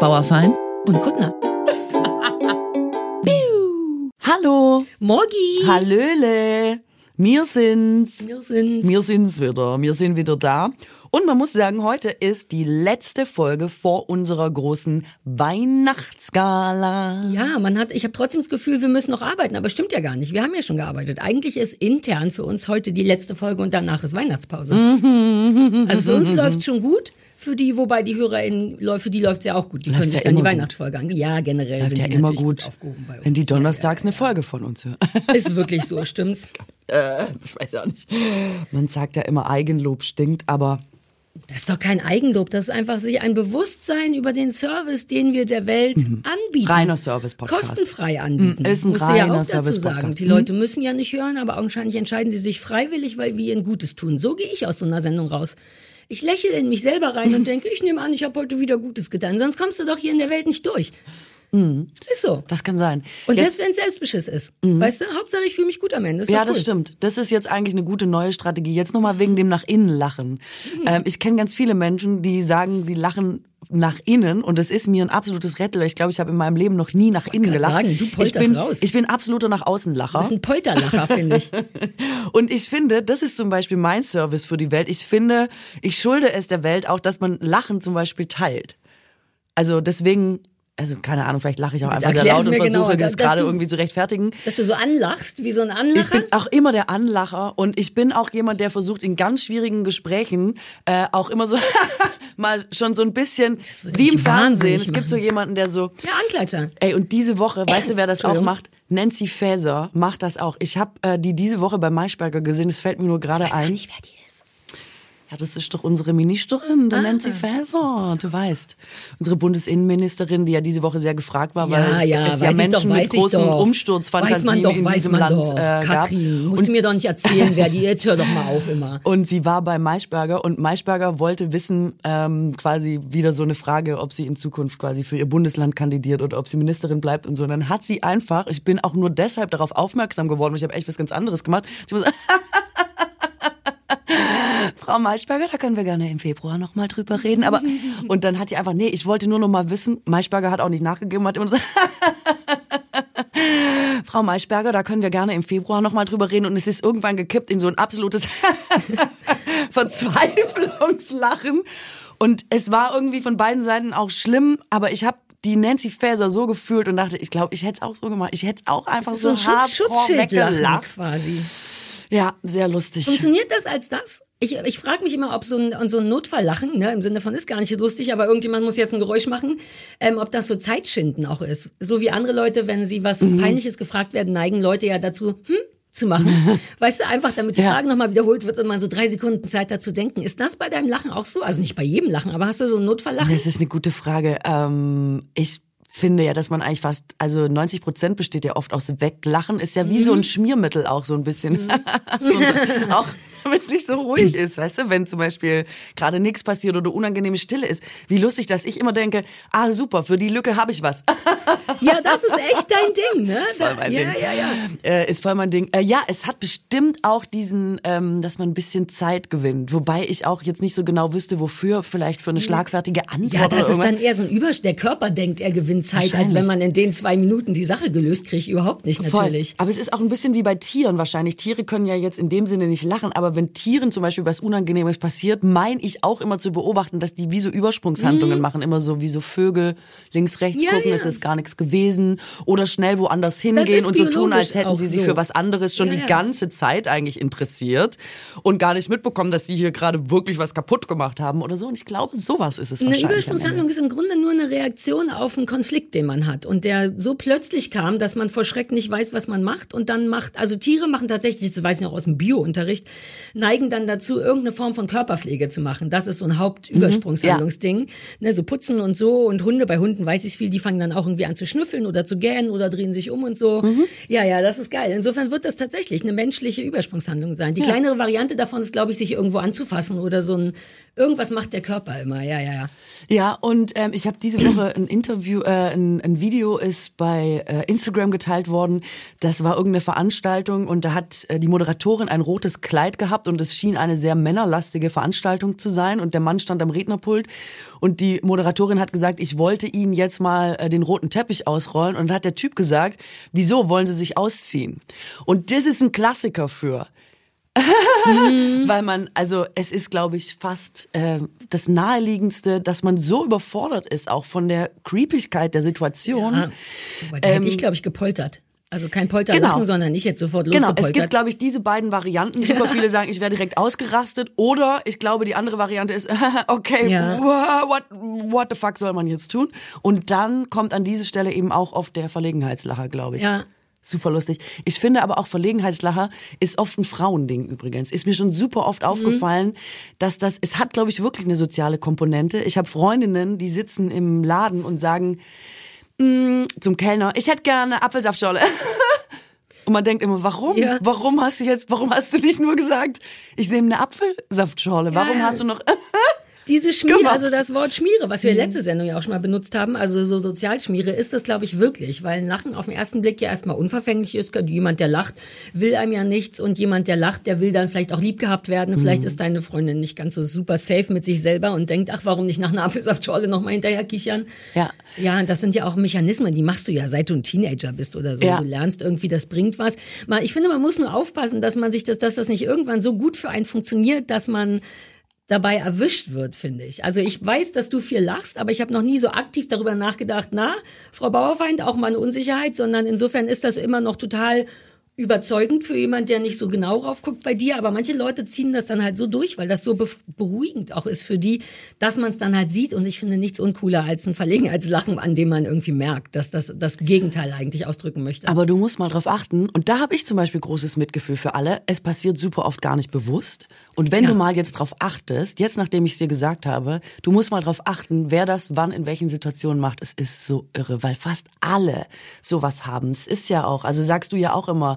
Bauerfein und Kuttner. Hallo. Morgi. Hallöle. Wir sind's. Wir sind's. Wir sind's wieder. Wir sind wieder da. Und man muss sagen, heute ist die letzte Folge vor unserer großen Weihnachtsgala. Ja, man hat, ich habe trotzdem das Gefühl, wir müssen noch arbeiten, aber stimmt ja gar nicht. Wir haben ja schon gearbeitet. Eigentlich ist intern für uns heute die letzte Folge und danach ist Weihnachtspause. also für uns läuft's schon gut. Für die, wobei die HörerInnen, für die läuft's ja auch gut. Die Läuft's können sich ja dann die gut. Weihnachtsfolge an. Ja, generell Läuft sind ja die immer gut, aufgehoben bei uns. wenn die donnerstags ja, eine Folge von uns hören. Ist wirklich so, stimmt's? äh, ich weiß auch nicht. Man sagt ja immer, Eigenlob stinkt, aber Das ist doch kein Eigenlob, das ist einfach sich ein Bewusstsein über den Service, den wir der Welt anbieten. Mhm. Reiner Service-Podcast. Kostenfrei anbieten. Mm, ist ein du ja reiner auch dazu sagen. Die Mhm. Leute müssen ja nicht hören, aber augenscheinlich entscheiden sie sich freiwillig, weil wir ihnen Gutes tun. So gehe ich aus so einer Sendung raus. Ich lächle in mich selber rein und denke, ich nehme an, ich habe heute wieder Gutes getan. Sonst kommst du doch hier in der Welt nicht durch. Ist so. das kann sein. Und Mhm. Jetzt- Mhm. selbst wenn es Selbstbeschiss ist. Weißt du, Hauptsache ich fühle mich gut am Ende. Ja, doch das cool. stimmt. Das ist jetzt eigentlich eine gute neue Strategie. Jetzt nochmal wegen dem nach innen lachen. Ähm, ich kenne ganz viele Menschen, die sagen, sie lachen nach innen und das ist mir ein absolutes Rätsel. Ich glaube, ich habe in meinem Leben noch nie nach innen grad gelacht. sagen, du ich bin, raus. ich bin absoluter nach außen Du Lacher. bist ein Polterlacher, finde ich. Und ich finde, das ist zum Beispiel mein Service für die Welt. Ich finde, ich schulde es der Welt auch, dass man Lachen zum Beispiel teilt. Also deswegen, also keine Ahnung, vielleicht lache ich auch einfach sehr laut und mir versuche genauer, das gerade irgendwie zu rechtfertigen. Dass du so anlachst, wie so ein Ich Anlacher. bin auch immer der Anlacher und ich bin auch jemand, der versucht in ganz schwierigen Gesprächen äh, auch immer so mal schon so ein bisschen wie im Fernsehen. Es gibt so jemanden, der so ja, Ankleiter. Ey, und diese Woche, weißt du, wer das auch macht? Nancy Faeser macht das auch. Ich habe äh, die diese Woche bei Maischberger gesehen, es fällt mir nur gerade Ich ein. nicht, wer die ist. Ja, das ist doch unsere Ministerin, der Nancy Faeser, du weißt. Unsere Bundesinnenministerin, die ja diese Woche sehr gefragt war, weil es, ja, es ja Menschen doch, mit großen doch. Weiß man Umsturzfantasien doch, in weiß diesem man Land doch. äh, gab. Katrin, musst du mir doch nicht erzählen, wer die jetzt hör doch mal auf immer. Und sie war bei Maischberger und Maischberger wollte wissen, ähm, quasi wieder so eine Frage, ob sie in Zukunft quasi für ihr Bundesland kandidiert oder ob sie Ministerin bleibt und so. Und dann hat sie einfach, ich bin auch nur deshalb darauf aufmerksam geworden, ich habe echt was ganz anderes gemacht. Sie so, Frau Maischberger, da können wir gerne im Februar nochmal drüber reden. Aber und dann hat die einfach, nee, ich wollte nur noch mal wissen. Maischberger hat auch nicht nachgegeben, hat immer so, Frau Maischberger, da können wir gerne im Februar nochmal drüber reden. Und es ist irgendwann gekippt in so ein absolutes Verzweiflungslachen. Und es war irgendwie von beiden Seiten auch schlimm, aber ich habe die Nancy Faeser so gefühlt und dachte, ich glaube, ich hätte es auch so gemacht. Ich hätte es auch einfach So so, ein hardcore weggelacht. quasi. Ja, sehr lustig. Funktioniert das als das? Ich, ich frage mich immer, ob so ein, so ein Notfalllachen, ne, im Sinne von ist gar nicht lustig, aber irgendjemand muss jetzt ein Geräusch machen, ähm, ob das so Zeitschinden auch ist. So wie andere Leute, wenn sie was Mhm. Peinliches gefragt werden, neigen Leute ja dazu, hm, zu machen. weißt du, einfach damit die Ja. Frage nochmal wiederholt wird und man so drei Sekunden Zeit dazu denken. Ist das bei deinem Lachen auch so? Also nicht bei jedem Lachen, aber hast du so ein Notfalllachen? Das ist eine gute Frage. Ähm, ich finde ja, dass man eigentlich fast, also 90 Prozent besteht ja oft aus Weglachen, ist ja wie Mhm. so ein Schmiermittel auch so ein bisschen. so, so, auch wenn es nicht so ruhig ist, weißt du, wenn zum Beispiel gerade nichts passiert oder unangenehme Stille ist. Wie lustig, dass ich immer denke, ah super, für die Lücke habe ich was. Ja, das ist echt dein Ding, ne? voll mein ja, Ding. ja, ja. Äh, ist voll mein Ding. Äh, ja, es hat bestimmt auch diesen, ähm, dass man ein bisschen Zeit gewinnt. Wobei ich auch jetzt nicht so genau wüsste, wofür. Vielleicht für eine schlagfertige Antwort. Ja, das ist irgendwas. dann eher so ein Übersch. Der Körper denkt, er gewinnt Zeit, als wenn man in den zwei Minuten die Sache gelöst kriegt. Überhaupt nicht, Voll. natürlich. Aber es ist auch ein bisschen wie bei Tieren wahrscheinlich. Tiere können ja jetzt in dem Sinne nicht lachen, aber wenn Tieren zum Beispiel was Unangenehmes passiert, meine ich auch immer zu beobachten, dass die wie so Übersprungshandlungen machen. Immer so wie so Vögel links, rechts Mhm. Ja, gucken, ja. es ist gar nichts gewesen. Oder schnell woanders hingehen und so tun, als hätten sie sich so. für was anderes schon Ja, die ganze Zeit eigentlich interessiert und gar nicht mitbekommen, dass sie hier gerade wirklich was kaputt gemacht haben oder so. Und ich glaube, sowas ist es Eine wahrscheinlich. Ende. Übersprungshandlung ist im Grunde nur eine Reaktion auf einen Konflikt, den man hat und der so plötzlich kam, dass man vor Schreck nicht weiß, was man macht und dann macht, also Tiere machen tatsächlich, das weiß ich noch aus dem Biounterricht, neigen dann dazu, irgendeine Form von Körperpflege zu machen. Das ist so ein Hauptübersprungshandlungsding. Ne, so putzen und so und Hunde, bei Hunden weiß ich viel, die fangen dann auch irgendwie an zu schnüffeln oder zu gähnen oder drehen sich um und so. Ja, ja, das ist geil. Insofern wird das tatsächlich eine menschliche Übersprungshandlung sein. Die kleinere Variante davon ist, glaube ich, sich irgendwo anzufassen oder so ein, irgendwas macht der Körper immer. Ja, ja, ja. Ja, und ähm, ich habe diese Woche ein Interview, äh, ein, ein Video ist bei äh, Instagram geteilt worden. Das war irgendeine Veranstaltung und da hat äh, die Moderatorin ein rotes Kleid gehabt gehabt und es schien eine sehr männerlastige Veranstaltung zu sein und der Mann stand am Rednerpult und die Moderatorin hat gesagt, ich wollte Ihnen jetzt mal äh, den roten Teppich ausrollen und dann hat der Typ gesagt, wieso wollen Sie sich ausziehen? Und das ist ein Klassiker für mhm. Weil man, also es ist, glaube ich, fast äh, das Naheliegendste, dass man so überfordert ist, auch von der Creepigkeit der Situation. Ja. Aber da ähm, hätte ich, glaube ich, gepoltert. Also kein Polterlachen, genau. sondern nicht jetzt sofort losgepoltert. Genau, es gibt, glaube ich, diese beiden Varianten. Super viele sagen, ich wäre direkt ausgerastet. Oder ich glaube, die andere Variante ist, okay, ja. what, what the fuck soll man jetzt tun? Und dann kommt an diese Stelle eben auch oft der Verlegenheitslacher, glaube ich. Ja. Super lustig. Ich finde aber auch Verlegenheitslacher ist oft ein Frauending übrigens. Ist mir schon super oft mhm. aufgefallen, dass das, es hat, glaube ich, wirklich eine soziale Komponente. Ich habe Freundinnen, die sitzen im Laden und sagen mm, zum Kellner, ich hätte gerne Apfelsaftschorle. Und man denkt immer, warum? Ja. Warum hast du jetzt, warum hast du nicht nur gesagt, ich nehme eine Apfelsaftschorle? Warum ja. hast du noch diese Schmiere, gemacht. also das Wort Schmiere, was wir mhm. letzte Sendung ja auch schon mal benutzt haben, also so Sozialschmiere, ist das, glaube ich, wirklich, weil Lachen auf den ersten Blick ja erstmal unverfänglich ist. Jemand, der lacht, will einem ja nichts und jemand, der lacht, der will dann vielleicht auch lieb gehabt werden. Mhm. Vielleicht ist deine Freundin nicht ganz so super safe mit sich selber und denkt, ach, warum nicht nach einer Apfelsaftschorle nochmal hinterher kichern? Ja. Ja, das sind ja auch Mechanismen, die machst du ja, seit du ein Teenager bist oder so. Ja. Du lernst irgendwie, das bringt was. Ich finde, man muss nur aufpassen, dass man sich das, dass das nicht irgendwann so gut für einen funktioniert, dass man dabei erwischt wird, finde ich. Also ich weiß, dass du viel lachst, aber ich habe noch nie so aktiv darüber nachgedacht, na, Frau Bauerfeind, auch mal eine Unsicherheit, sondern insofern ist das immer noch total überzeugend für jemand, der nicht so genau drauf guckt bei dir. Aber manche Leute ziehen das dann halt so durch, weil das so beruhigend auch ist für die, dass man es dann halt sieht. Und ich finde nichts uncooler als ein Verlegenheitslachen, an dem man irgendwie merkt, dass das das Gegenteil eigentlich ausdrücken möchte. Aber du musst mal drauf achten. Und da habe ich zum Beispiel großes Mitgefühl für alle. Es passiert super oft gar nicht bewusst. Und wenn ja. du mal jetzt drauf achtest, jetzt nachdem ich es dir gesagt habe, du musst mal drauf achten, wer das wann in welchen Situationen macht. Es ist so irre, weil fast alle sowas haben. Es ist ja auch, also sagst du ja auch immer,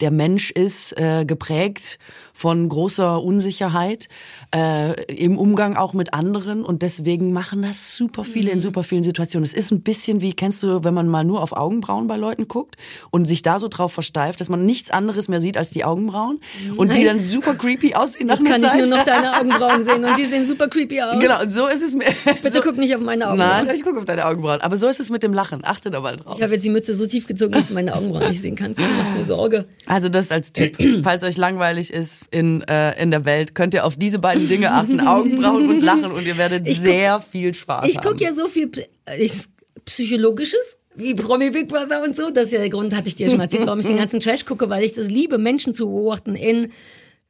der Mensch ist äh, geprägt von großer Unsicherheit äh, im Umgang auch mit anderen und deswegen machen das super viele mhm. in super vielen Situationen. Es ist ein bisschen wie, kennst du, wenn man mal nur auf Augenbrauen bei Leuten guckt und sich da so drauf versteift, dass man nichts anderes mehr sieht als die Augenbrauen mhm. und die dann super creepy aussehen Jetzt kann Zeit. ich nur noch deine Augenbrauen sehen und die sehen super creepy aus. Genau, so ist es mir. Bitte so, guck nicht auf meine Augenbrauen. Nein, ich gucke auf deine Augenbrauen. Aber so ist es mit dem Lachen. Achte da mal drauf. Ich habe jetzt die Mütze so tief gezogen, dass du meine Augenbrauen nicht sehen kannst. Du machst mir Sorge. Also das als Tipp. Falls euch langweilig ist in, äh, in der Welt, könnt ihr auf diese beiden Dinge achten. Augenbrauen und Lachen und ihr werdet ich sehr guck, viel Spaß ich haben. Ich gucke ja so viel ich, Psychologisches wie Promi Big Brother und so. Das ist ja der Grund, hatte ich dir schon mal erzählt, warum ich den ganzen Trash gucke, weil ich das liebe, Menschen zu beobachten in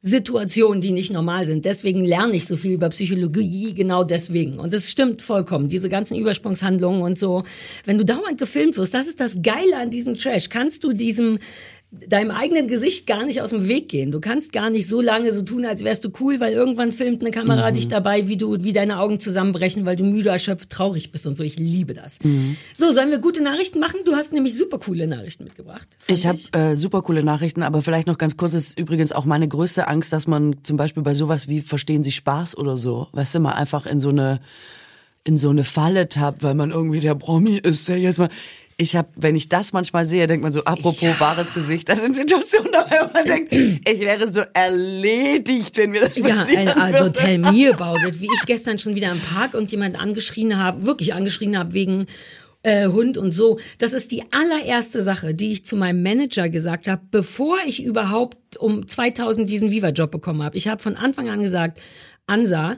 Situationen, die nicht normal sind. Deswegen lerne ich so viel über Psychologie, genau deswegen. Und es stimmt vollkommen, diese ganzen Übersprungshandlungen und so. Wenn du dauernd gefilmt wirst, das ist das Geile an diesem Trash, kannst du diesem deinem eigenen Gesicht gar nicht aus dem Weg gehen. Du kannst gar nicht so lange so tun, als wärst du cool, weil irgendwann filmt eine Kamera mhm. dich dabei, wie du, wie deine Augen zusammenbrechen, weil du müde, erschöpft, traurig bist und so. Ich liebe das. Mhm. So, sollen wir gute Nachrichten machen? Du hast nämlich super coole Nachrichten mitgebracht. Ich habe äh, super coole Nachrichten, aber vielleicht noch ganz kurz ist übrigens auch meine größte Angst, dass man zum Beispiel bei sowas wie Verstehen Sie Spaß oder so, weißt du, mal einfach in so eine in so eine Falle tappt, weil man irgendwie der Promi ist, der jetzt mal ich habe, wenn ich das manchmal sehe, denkt man so, apropos ja. wahres Gesicht, das sind Situationen wo man denkt, ich wäre so erledigt, wenn mir das passieren Ja, also tell me about it. Wie ich gestern schon wieder im Park und jemand angeschrien habe, wirklich angeschrien habe wegen äh, Hund und so. Das ist die allererste Sache, die ich zu meinem Manager gesagt habe, bevor ich überhaupt um 2000 diesen Viva-Job bekommen habe. Ich habe von Anfang an gesagt, Ansa,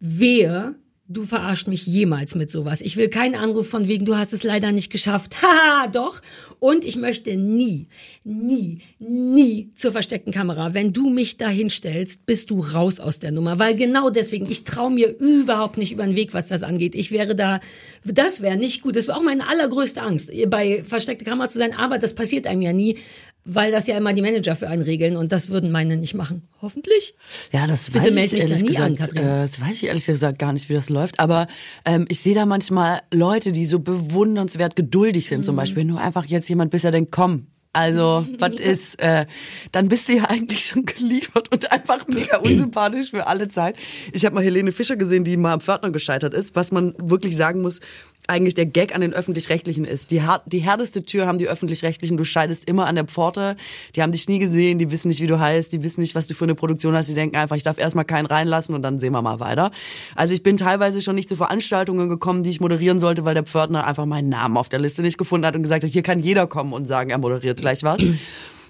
wer du verarscht mich jemals mit sowas. Ich will keinen Anruf von wegen, du hast es leider nicht geschafft. Haha, doch. Und ich möchte nie, nie, nie zur versteckten Kamera. Wenn du mich da hinstellst, bist du raus aus der Nummer. Weil genau deswegen, ich traue mir überhaupt nicht über den Weg, was das angeht. Ich wäre da, das wäre nicht gut. Das wäre auch meine allergrößte Angst, bei versteckter Kamera zu sein. Aber das passiert einem ja nie weil das ja immer die Manager für einen regeln und das würden meine nicht machen. Hoffentlich. Ja, das Bitte weiß ich ehrlich gesagt, an, äh, das weiß ich ehrlich gesagt gar nicht, wie das läuft. Aber ähm, ich sehe da manchmal Leute, die so bewundernswert geduldig sind. Mhm. Zum Beispiel nur einfach jetzt jemand, bis er denkt, komm, also, was ist, äh, dann bist du ja eigentlich schon geliefert und einfach mega unsympathisch für alle Zeit. Ich habe mal Helene Fischer gesehen, die mal am Pförtner gescheitert ist, was man wirklich sagen muss, eigentlich der Gag an den Öffentlich-Rechtlichen ist. Die, die härteste Tür haben die Öffentlich-Rechtlichen. Du scheidest immer an der Pforte. Die haben dich nie gesehen, die wissen nicht, wie du heißt, die wissen nicht, was du für eine Produktion hast. Die denken einfach, ich darf erstmal keinen reinlassen und dann sehen wir mal weiter. Also ich bin teilweise schon nicht zu Veranstaltungen gekommen, die ich moderieren sollte, weil der Pförtner einfach meinen Namen auf der Liste nicht gefunden hat und gesagt hat, hier kann jeder kommen und sagen, er moderiert gleich was.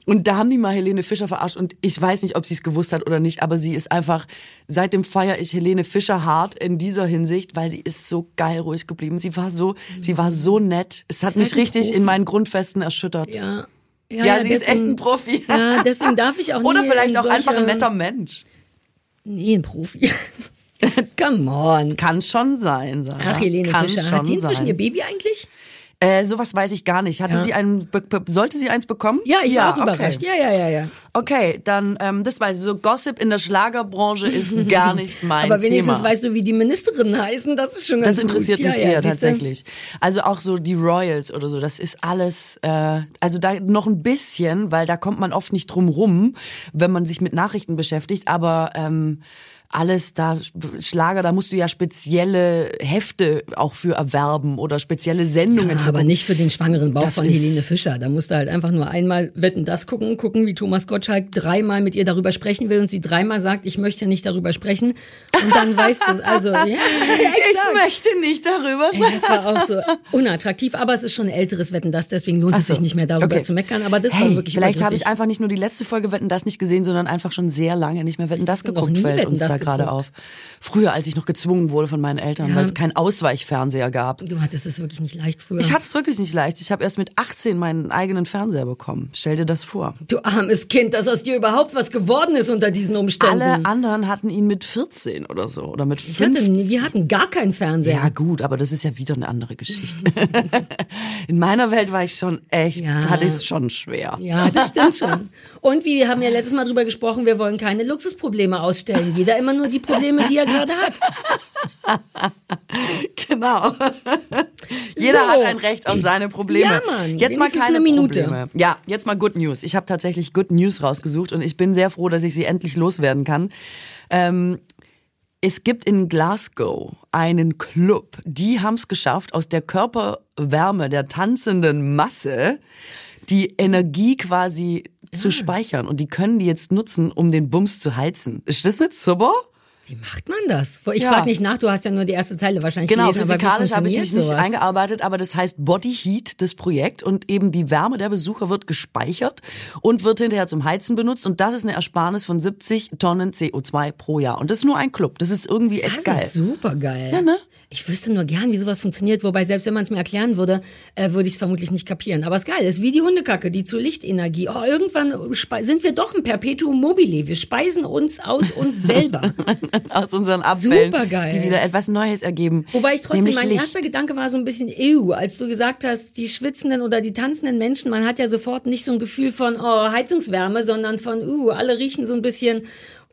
Und da haben die mal Helene Fischer verarscht und ich weiß nicht, ob sie es gewusst hat oder nicht, aber sie ist einfach, seitdem feiere ich Helene Fischer hart in dieser Hinsicht, weil sie ist so geil ruhig geblieben. Sie war so, sie war so nett. Es hat mich halt richtig Profi. in meinen Grundfesten erschüttert. Ja. Ja, sie ist echt ein Profi. Ja, deswegen darf ich auch Oder nie vielleicht auch einfach ein netter Mensch. Nee, ein Profi. Come on. Kann schon sein, Sarah. Ach, Helene Kann Fischer. schon Hat sie inzwischen sein. ihr Baby eigentlich? Äh, sowas weiß ich gar nicht. Hatte Ja. sie einen, sollte sie eins bekommen? Ja, ich war auch okay. überrascht. Ja, ja, ja, ja. Okay, dann, ähm, das weiß ich. So Gossip in der Schlagerbranche ist gar nicht mein Aber wenigstens Thema. weißt du, wie die Ministerinnen heißen. Das ist schon ganz Das interessiert gut. mich ja, ja, eher siehste? tatsächlich. Also auch so die Royals oder so, das ist alles, äh, also da noch ein bisschen, weil da kommt man oft nicht drum rum, wenn man sich mit Nachrichten beschäftigt, aber ähm, alles da, Schlager, da musst du ja spezielle Hefte auch für erwerben oder spezielle Sendungen Ja, aber nicht für den schwangeren Bauch Das von Helene Fischer. Da musst du halt einfach nur einmal wetten, das gucken, gucken, wie Thomas Gottschalk dreimal mit ihr darüber sprechen will und sie dreimal sagt, ich möchte nicht darüber sprechen. Und dann weißt du, also, ja, Ich möchte nicht darüber sprechen. das war auch so unattraktiv, aber es ist schon ein älteres Wetten, das deswegen lohnt es so. sich nicht mehr darüber Okay. zu meckern. Aber das hey, war wirklich vielleicht habe ich einfach nicht nur die letzte Folge Wetten das nicht gesehen, sondern einfach schon sehr lange nicht mehr Wetten das hab noch geguckt, nie Wetten, das da gerade auf. Früher, als ich noch gezwungen wurde von meinen Eltern, Ja. weil es keinen Ausweichfernseher gab. Du hattest es wirklich nicht leicht früher. Ich hatte es wirklich nicht leicht. Ich habe erst mit 18 meinen eigenen Fernseher bekommen. Stell dir das vor. du armes Kind, dass aus dir überhaupt was geworden ist unter diesen Umständen. Alle anderen hatten ihn mit 14 oder so oder mit ich hatte, 15. wir hatten gar keinen Fernseher. ja gut, aber das ist ja wieder eine andere Geschichte. In meiner Welt war ich schon echt, Ja. hatte ich es schon schwer. Ja, das stimmt schon. Und wir haben ja letztes Mal drüber gesprochen, wir wollen keine Luxusprobleme ausstellen. Jeder immer nur die Probleme, die er gerade hat. Genau. Jeder So. hat ein Recht auf seine Probleme. Ja, Mann. Jetzt mal keine. Probleme. Ja, jetzt mal Good News. Ich habe tatsächlich Good News rausgesucht und ich bin sehr froh, dass ich sie endlich loswerden kann. Ähm, es gibt in Glasgow einen Club, die haben es geschafft, aus der Körperwärme der tanzenden Masse die Energie quasi zu speichern. Und die können die jetzt nutzen, um den Bums zu heizen. Ist das nicht super? Wie macht man das? Ich Ja. frage nicht nach, du hast ja nur die erste Zeile wahrscheinlich Genau, gelesen. physikalisch habe ich mich funktioniert nicht sowas? eingearbeitet, aber das heißt Body Heat, das Projekt. Und eben die Wärme der Besucher wird gespeichert und wird hinterher zum Heizen benutzt. Und das ist eine Ersparnis von 70 Tonnen CO2 pro Jahr. Und das ist nur ein Club. Das ist irgendwie echt Das geil. ist super geil. Ja, ne? Ich wüsste nur gern, wie sowas funktioniert. Wobei, selbst wenn man es mir erklären würde, äh, würde ich es vermutlich nicht kapieren. Aber es ist geil. Es ist wie die Hundekacke, die zu Lichtenergie. Oh, irgendwann sind wir doch ein Perpetuum mobile. Wir speisen uns aus uns selber. Aus unseren Abfällen, Supergeil. die wieder etwas Neues ergeben. Wobei ich trotzdem, Nämlich mein Licht. erster Gedanke war so ein bisschen ew, als du gesagt hast, die schwitzenden oder die tanzenden Menschen, man hat ja sofort nicht so ein Gefühl von oh, Heizungswärme, sondern von uh, alle riechen so ein bisschen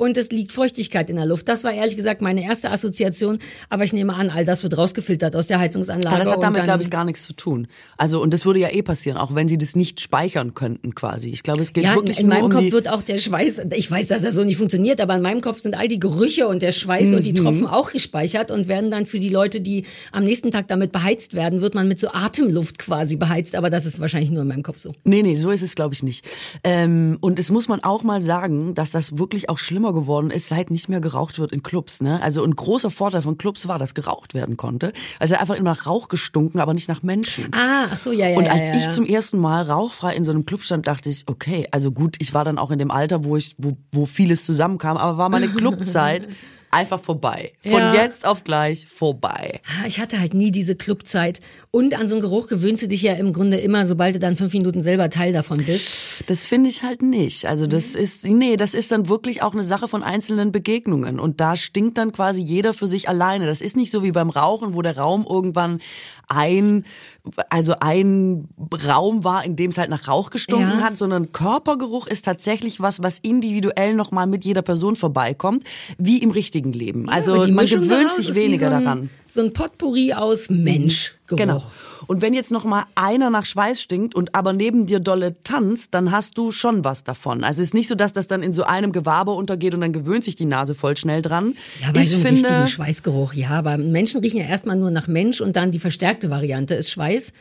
und es liegt Feuchtigkeit in der Luft. Das war ehrlich gesagt meine erste Assoziation, aber ich nehme an, all das wird rausgefiltert aus der Heizungsanlage. Aber das hat und damit, glaube ich, gar nichts zu tun. Also, und das würde ja eh passieren, auch wenn sie das nicht speichern könnten, quasi. Ich glaube, es geht ja, in, wirklich in meinem um Kopf wird auch der Schweiß, ich weiß, dass er so nicht funktioniert, aber in meinem Kopf sind all die Gerüche und der Schweiß und Mhm. die Tropfen auch gespeichert und werden dann für die Leute, die am nächsten Tag damit beheizt werden, wird man mit so Atemluft quasi beheizt, aber das ist wahrscheinlich nur in meinem Kopf so. Nee, nee, so ist es, glaube ich, nicht. Ähm, und es muss man auch mal sagen, dass das wirklich auch schlimmer geworden ist, seit nicht mehr geraucht wird in Clubs. Ne? Also ein großer Vorteil von Clubs war, dass geraucht werden konnte. Also einfach immer nach Rauch gestunken, aber nicht nach Menschen. Ah, ach so, ja, ja. Und ja, als ja, ich ja. zum ersten Mal rauchfrei in so einem Club stand, dachte ich, okay, also gut, ich war dann auch in dem Alter, wo ich, wo, wo vieles zusammenkam, aber war meine Clubzeit einfach vorbei. Von Ja. jetzt auf gleich vorbei. Ah, Ich hatte halt nie diese Clubzeit. Und an so einen Geruch gewöhnst du dich ja im Grunde immer, sobald du dann fünf Minuten selber Teil davon bist. Das finde ich halt nicht. Also das ist, nee, das ist dann wirklich auch eine Sache von einzelnen Begegnungen. Und da stinkt dann quasi jeder für sich alleine. Das ist nicht so wie beim Rauchen, wo der Raum irgendwann ein, also ein Raum war, in dem es halt nach Rauch gestunken Ja. hat, sondern Körpergeruch ist tatsächlich was, was individuell nochmal mit jeder Person vorbeikommt, wie im richtigen Leben. Also man gewöhnt sich weniger so ein, daran. So ein Potpourri aus Mensch. Genau. Und wenn jetzt noch mal einer nach Schweiß stinkt und aber neben dir dolle tanzt, dann hast du schon was davon. Also es ist nicht so, dass das dann in so einem Gewabe untergeht und dann gewöhnt sich die Nase voll schnell dran. Ja, bei ich so einem finde, richtigen Schweißgeruch, ja. Aber Menschen riechen ja erstmal nur nach Mensch und dann die verstärkte Variante ist Schweiß.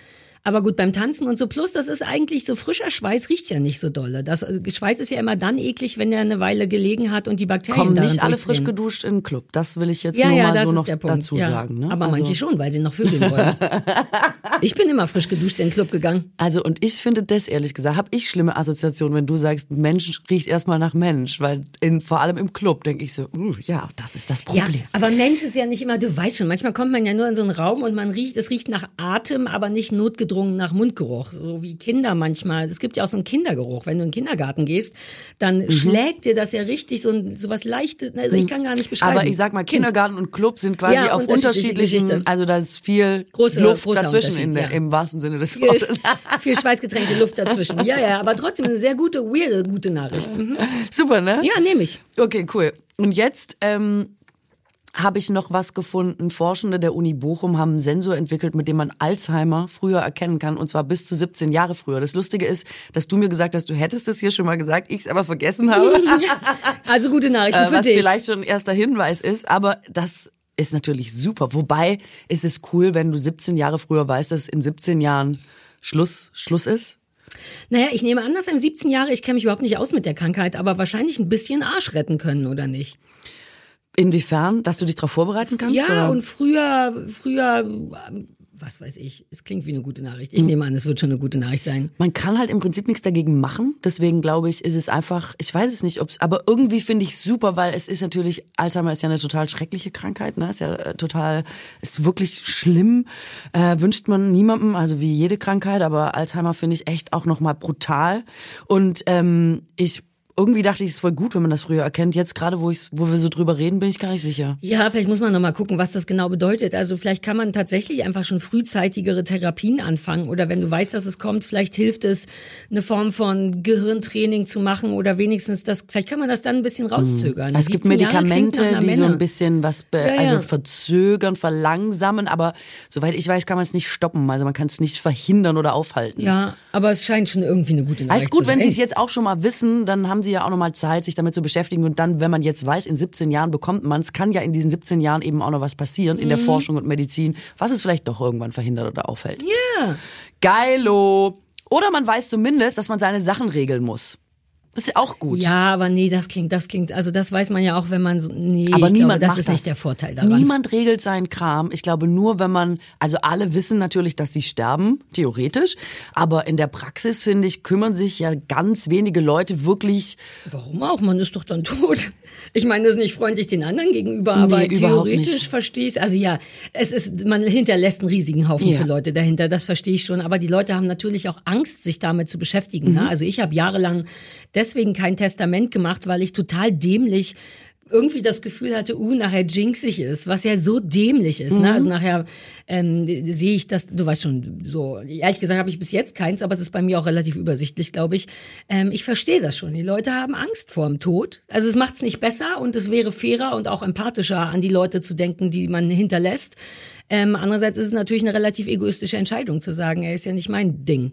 Aber gut, beim Tanzen und so, plus das ist eigentlich so frischer Schweiß riecht ja nicht so dolle. Das äh, Schweiß ist ja immer dann eklig, wenn er eine Weile gelegen hat und die Bakterien kommen nicht alle frisch geduscht in den Club. Das will ich jetzt Ja, nur ja, mal so noch dazu ja. sagen. Ne? Aber also, manche schon, weil sie noch vögeln wollen. ich bin immer frisch geduscht in den Club gegangen. Also und ich finde das ehrlich gesagt, habe ich schlimme Assoziationen, wenn du sagst, Mensch riecht erstmal nach Mensch, weil in, vor allem im Club denke ich so, uh, ja, das ist das Ja, Problem. aber Mensch ist ja nicht immer, du weißt schon, manchmal kommt man ja nur in so einen Raum und man riecht, es riecht nach Atem, aber nicht notgedrungen nach Mundgeruch, so wie Kinder manchmal. Es gibt ja auch so einen Kindergeruch. Wenn du in den Kindergarten gehst, dann Mhm. schlägt dir das ja richtig so, ein, so was leichtes, also ich kann gar nicht beschreiben. Aber ich sag mal, Kind. Kindergarten und Club sind quasi Ja, auf unterschiedliche unterschiedlichen, Geschichte. also da ist viel Große- Luft dazwischen in der, ja. im wahrsten Sinne des Wortes. Viel schweißgetränkte Luft dazwischen. Ja, ja, aber trotzdem eine sehr gute, weirde, gute Nachricht. Mhm. Super, ne? Ja, nehme ich. Okay, cool. Und jetzt ähm, habe ich noch was gefunden. Forschende der Uni Bochum haben einen Sensor entwickelt, mit dem man Alzheimer früher erkennen kann, und zwar bis zu 17 Jahre früher. Das Lustige ist, dass du mir gesagt hast, du hättest es hier schon mal gesagt, ich es aber vergessen habe. Also gute Nachrichten äh, für was dich. vielleicht schon ein erster Hinweis ist, aber das ist natürlich super. Wobei ist es cool, wenn du 17 Jahre früher weißt, dass in 17 Jahren Schluss, Schluss ist. Naja, ich nehme an, dass einem 17 Jahre, ich kenne mich überhaupt nicht aus mit der Krankheit, aber wahrscheinlich ein bisschen Arsch retten können, oder nicht? Inwiefern, dass du dich darauf vorbereiten kannst? Ja, oder? und früher, früher, ähm, was weiß ich, es klingt wie eine gute Nachricht. Ich nehme an, es wird schon eine gute Nachricht sein. Man kann halt im Prinzip nichts dagegen machen. Deswegen glaube ich, ist es einfach, ich weiß es nicht, ob's, aber irgendwie finde ich super, weil es ist natürlich, Alzheimer ist ja eine total schreckliche Krankheit, ne? Ist ja äh, total, ist wirklich schlimm. Äh, wünscht man niemandem, also wie jede Krankheit, aber Alzheimer finde ich echt auch nochmal brutal. Und ähm, ich irgendwie dachte ich, es ist voll gut, wenn man das früher erkennt. Jetzt gerade, wo, wo wir so drüber reden, bin ich gar nicht sicher. Ja, vielleicht muss man noch mal gucken, was das genau bedeutet. Also vielleicht kann man tatsächlich einfach schon frühzeitigere Therapien anfangen oder wenn du weißt, dass es kommt, vielleicht hilft es, eine Form von Gehirntraining zu machen oder wenigstens das, vielleicht kann man das dann ein bisschen rauszögern. Es gibt 17 Jahre klingt Medikamente, die so ein bisschen was Ja, ja. also verzögern, verlangsamen, aber soweit ich weiß, kann man es nicht stoppen. Also man kann es nicht verhindern oder aufhalten. Ja, aber es scheint schon irgendwie eine gute Nachricht Alles gut, zu wenn sein. Sie es jetzt auch schon mal wissen, dann haben Sie ja auch noch mal Zeit, sich damit zu beschäftigen. Und dann, wenn man jetzt weiß, in 17 Jahren bekommt man es, kann ja in diesen 17 Jahren eben auch noch was passieren in der Mhm. Forschung und Medizin, was es vielleicht doch irgendwann verhindert oder aufhält. Ja. Geilo! Oder man weiß zumindest, dass man seine Sachen regeln muss. Das ist ja auch gut. Ja, aber nee, das klingt, das klingt, also das weiß man ja auch, wenn man so, nee, Aber niemand glaube, das ist das. nicht der Vorteil daran. Niemand regelt seinen Kram. Ich glaube nur, wenn man, also alle wissen natürlich, dass sie sterben, theoretisch. Aber in der Praxis, finde ich, kümmern sich ja ganz wenige Leute wirklich. Warum auch? Man ist doch dann tot. Ich meine, das ist nicht freundlich den anderen gegenüber, aber Nee, theoretisch verstehe ich Also ja, es ist, man hinterlässt einen riesigen Haufen Ja. für Leute dahinter, das verstehe ich schon. Aber die Leute haben natürlich auch Angst, sich damit zu beschäftigen. Mhm. Ne? Also ich habe jahrelang deswegen kein Testament gemacht, weil ich total dämlich irgendwie das Gefühl hatte, uh, nachher jinxig ist, was ja so dämlich ist. Mhm. Ne? Also nachher ähm, sehe ich das, du weißt schon, so, ehrlich gesagt habe ich bis jetzt keins, aber es ist bei mir auch relativ übersichtlich, glaube ich. Ähm, ich verstehe das schon. Die Leute haben Angst vor dem Tod. Also es macht es nicht besser und es wäre fairer und auch empathischer, an die Leute zu denken, die man hinterlässt. Ähm, andererseits ist es natürlich eine relativ egoistische Entscheidung zu sagen, er ist ja nicht mein Ding.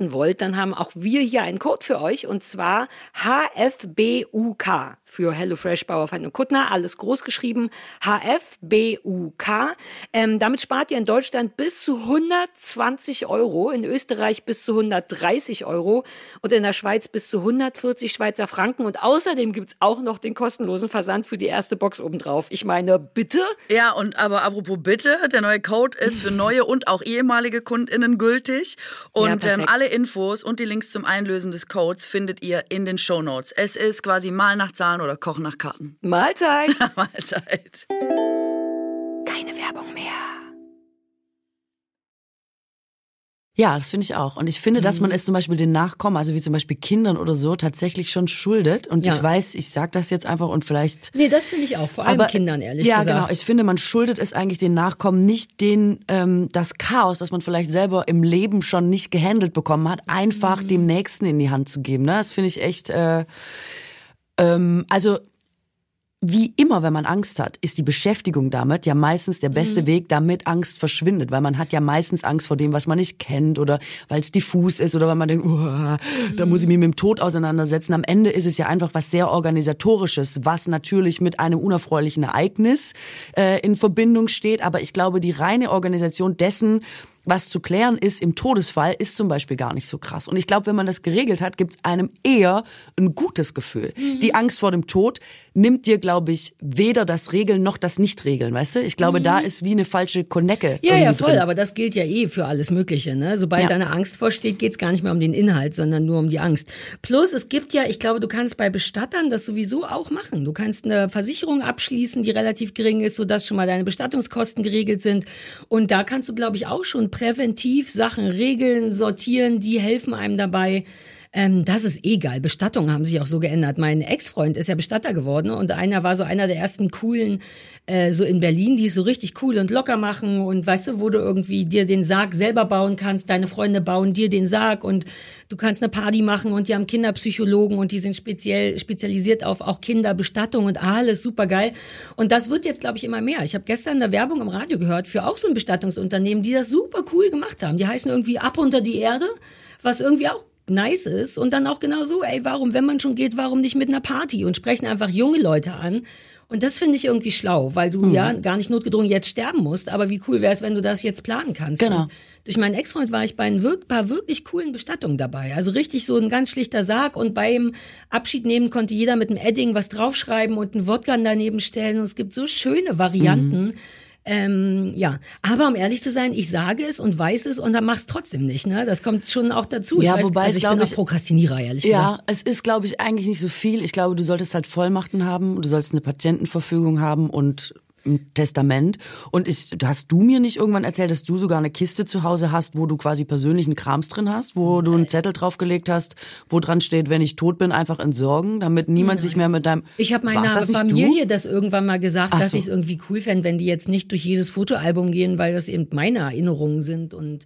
wollt, dann haben auch wir hier einen Code für euch und zwar HFBUK für HelloFresh Bauerfeind und Kuttner, alles groß geschrieben. HFBUK. Ähm, damit spart ihr in Deutschland bis zu 120 Euro, in Österreich bis zu 130 Euro und in der Schweiz bis zu 140 Schweizer Franken. Und außerdem gibt es auch noch den kostenlosen Versand für die erste Box obendrauf. Ich meine, bitte? Ja, und aber apropos bitte, der neue Code ist für neue und auch ehemalige KundInnen gültig. Und ja, ähm, alle Infos und die Links zum Einlösen des Codes findet ihr in den Show Notes. Es ist quasi mal nach Zahlen oder Kochen nach Karten. Mahlzeit! Mahlzeit! Ja, das finde ich auch. Und ich finde, mhm. dass man es zum Beispiel den Nachkommen, also wie zum Beispiel Kindern oder so, tatsächlich schon schuldet. Und ja. ich weiß, ich sage das jetzt einfach und vielleicht. Nee, das finde ich auch, vor allem aber, Kindern, ehrlich ja, gesagt. Ja, genau. Ich finde, man schuldet es eigentlich den Nachkommen nicht den, ähm, das Chaos, das man vielleicht selber im Leben schon nicht gehandelt bekommen hat, einfach mhm. dem Nächsten in die Hand zu geben. Ne? Das finde ich echt. Äh, ähm, also wie immer, wenn man Angst hat, ist die Beschäftigung damit ja meistens der beste mhm. Weg, damit Angst verschwindet, weil man hat ja meistens Angst vor dem, was man nicht kennt oder weil es diffus ist oder weil man denkt, uh, da muss ich mich mit dem Tod auseinandersetzen. Am Ende ist es ja einfach was sehr organisatorisches, was natürlich mit einem unerfreulichen Ereignis äh, in Verbindung steht, aber ich glaube, die reine Organisation dessen, was zu klären ist im Todesfall, ist zum Beispiel gar nicht so krass. Und ich glaube, wenn man das geregelt hat, gibt es einem eher ein gutes Gefühl. Mhm. Die Angst vor dem Tod nimmt dir, glaube ich, weder das Regeln noch das Nicht-Regeln, weißt du? Ich glaube, mhm. da ist wie eine falsche Konecke. Ja, ja, voll, drin. aber das gilt ja eh für alles Mögliche. Ne? Sobald ja. deine Angst vorsteht, geht's gar nicht mehr um den Inhalt, sondern nur um die Angst. Plus, es gibt ja, ich glaube, du kannst bei Bestattern das sowieso auch machen. Du kannst eine Versicherung abschließen, die relativ gering ist, sodass schon mal deine Bestattungskosten geregelt sind. Und da kannst du, glaube ich, auch schon präventiv Sachen regeln, sortieren, die helfen einem dabei, ähm, das ist egal. Bestattungen haben sich auch so geändert. Mein Ex-Freund ist ja Bestatter geworden und einer war so einer der ersten coolen, äh, so in Berlin, die es so richtig cool und locker machen und weißt du, wo du irgendwie dir den Sarg selber bauen kannst, deine Freunde bauen dir den Sarg und du kannst eine Party machen und die haben Kinderpsychologen und die sind speziell spezialisiert auf auch Kinderbestattung und alles super geil. Und das wird jetzt, glaube ich, immer mehr. Ich habe gestern eine Werbung im Radio gehört für auch so ein Bestattungsunternehmen, die das super cool gemacht haben. Die heißen irgendwie Ab unter die Erde was irgendwie auch nice ist und dann auch genau so, ey, warum, wenn man schon geht, warum nicht mit einer Party und sprechen einfach junge Leute an. Und das finde ich irgendwie schlau, weil du mhm. ja gar nicht notgedrungen jetzt sterben musst, aber wie cool wäre es, wenn du das jetzt planen kannst. Genau. Und durch meinen Ex-Freund war ich bei ein paar wirklich coolen Bestattungen dabei. Also richtig so ein ganz schlichter Sarg und beim Abschied nehmen konnte jeder mit einem Edding was draufschreiben und einen Wodka daneben stellen. Und es gibt so schöne Varianten. Mhm ähm, ja, aber um ehrlich zu sein, ich sage es und weiß es und dann mach's trotzdem nicht. Ne? Das kommt schon auch dazu. Ja, ich weiß, wobei also ich, ich bin auch Prokrastinierer, ehrlich ja, gesagt. Ja, es ist, glaube ich, eigentlich nicht so viel. Ich glaube, du solltest halt Vollmachten haben, du solltest eine Patientenverfügung haben und im Testament. Und ich, hast du mir nicht irgendwann erzählt, dass du sogar eine Kiste zu Hause hast, wo du quasi persönlichen Krams drin hast, wo du einen Zettel draufgelegt hast, wo dran steht, wenn ich tot bin, einfach entsorgen, damit niemand Nein. sich mehr mit deinem. Ich habe meiner das Familie das irgendwann mal gesagt, Ach dass so. ich es irgendwie cool fände, wenn die jetzt nicht durch jedes Fotoalbum gehen, weil das eben meine Erinnerungen sind und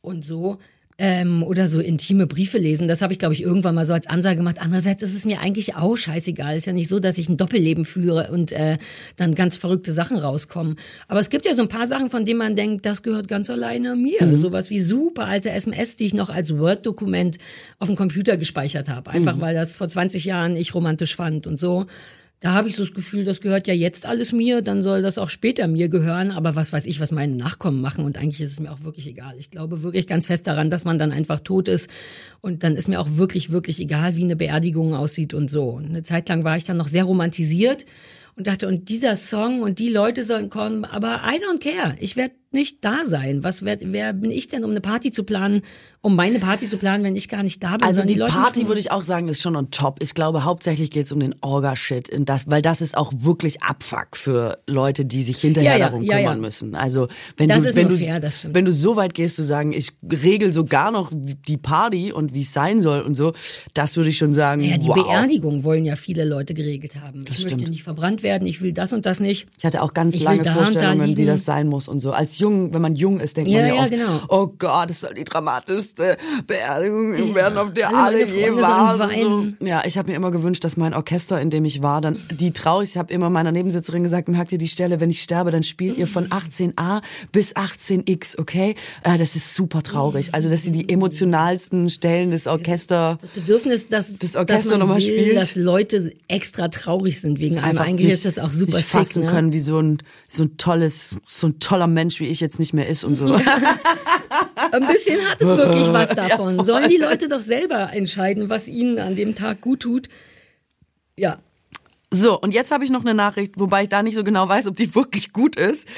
und so ähm, oder so intime Briefe lesen. Das habe ich, glaube ich, irgendwann mal so als Ansage gemacht. Andererseits ist es mir eigentlich auch scheißegal. Ist ja nicht so, dass ich ein Doppelleben führe und äh, dann ganz verrückte Sachen rauskommen. Aber es gibt ja so ein paar Sachen, von denen man denkt, das gehört ganz alleine mir. Mhm. Sowas wie super alte SMS, die ich noch als Word-Dokument auf dem Computer gespeichert habe. Einfach mhm. weil das vor 20 Jahren ich romantisch fand und so. Da habe ich so das Gefühl, das gehört ja jetzt alles mir, dann soll das auch später mir gehören. Aber was weiß ich, was meine Nachkommen machen. Und eigentlich ist es mir auch wirklich egal. Ich glaube wirklich ganz fest daran, dass man dann einfach tot ist. Und dann ist mir auch wirklich, wirklich egal, wie eine Beerdigung aussieht und so. Eine Zeit lang war ich dann noch sehr romantisiert und dachte, und dieser Song und die Leute sollen kommen, aber I don't care. Ich werde nicht da sein. Was wer, wer bin ich denn, um eine Party zu planen, um meine Party zu planen, wenn ich gar nicht da bin? Also die, die Party würde ich auch sagen, ist schon on top. Ich glaube, hauptsächlich geht es um den Orga-Shit, das, weil das ist auch wirklich Abfuck für Leute, die sich hinterher Ja, ja, darum ja, kümmern müssen. Also wenn Das du wenn du fair, das wenn du so weit gehst zu sagen, ich regel sogar noch die Party und wie es sein soll und so, das würde ich schon sagen. Ja, die wow. Beerdigung wollen ja viele Leute geregelt haben. ich stimmt. möchte nicht verbrannt werden, ich will das und das nicht. Ich hatte auch ganz Ich lange und da Vorstellungen, wie das sein muss und so. Als jung, wenn man jung ist, denkt Ja, man ja, ja, oft, genau. oh Gott, das soll die dramatischste Beerdigung werden, auf der alle alle, je waren. So. Ja, ich habe mir immer gewünscht, dass mein Orchester, in dem ich war, dann die traurig. Ich habe immer meiner Nebensitzerin gesagt, merkt ihr die Stelle, wenn ich sterbe, dann spielt ihr von 18a bis 18x, okay? Äh, das ist super traurig. Also, dass sie die emotionalsten Stellen des Orchester Das Bedürfnis, dass, Das Orchester nochmal spielt. dass Leute extra traurig sind wegen einem. einfach Eigentlich nicht, ist das auch super nicht sick, fassen ne? können, wie so ein so ein tolles, so ein toller Mensch wie ich jetzt nicht mehr ist und so. Ein bisschen hat es wirklich was davon. Sollen die Leute doch selber entscheiden, was ihnen an dem Tag gut tut. Ja. So, und jetzt habe ich noch eine Nachricht, wobei ich da nicht so genau weiß, ob die wirklich gut ist.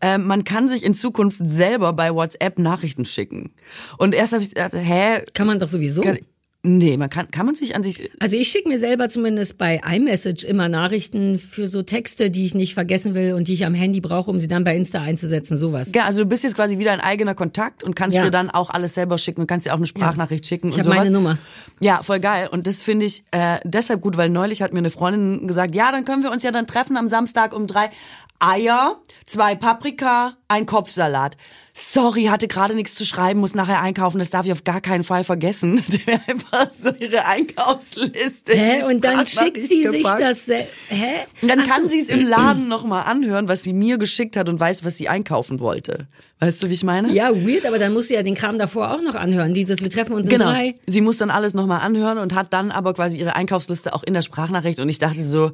Ähm, man kann sich in Zukunft selber bei WhatsApp Nachrichten schicken. Und erst habe ich gedacht, hä? Kann man doch sowieso. Kann, nee, man kann, kann man sich an sich. Also ich schicke mir selber zumindest bei iMessage immer Nachrichten für so Texte, die ich nicht vergessen will und die ich am Handy brauche, um sie dann bei Insta einzusetzen, sowas. Ja, also du bist jetzt quasi wieder ein eigener Kontakt und kannst Ja. dir dann auch alles selber schicken und kannst dir auch eine Sprachnachricht schicken Ich und hab sowas. meine Nummer. Ja, voll geil. Und das finde ich äh, deshalb gut, weil neulich hat mir eine Freundin gesagt, ja, dann können wir uns ja dann treffen am Samstag um drei. Eier, zwei Paprika, ein Kopfsalat. Sorry, hatte gerade nichts zu schreiben, muss nachher einkaufen. Das darf ich auf gar keinen Fall vergessen. Einfach so ihre Einkaufsliste. in Hä? Und dann schickt sie sich gepackt. das. sel- Hä? Und dann Ach kann so. sie es im Laden nochmal anhören, was sie mir geschickt hat und weiß, was sie einkaufen wollte. Weißt du, wie ich meine? Ja, weird, aber dann muss sie ja den Kram davor auch noch anhören. Dieses, wir treffen uns um Genau. drei. Sie muss dann alles nochmal anhören und hat dann aber quasi ihre Einkaufsliste auch in der Sprachnachricht. Und ich dachte so,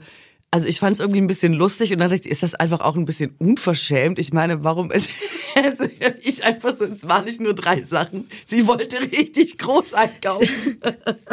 also ich fand es irgendwie ein bisschen lustig und dann dachte ich, ist das einfach auch ein bisschen unverschämt? Ich meine, warum ist also ich einfach so, es waren nicht nur drei Sachen. Sie wollte richtig groß einkaufen.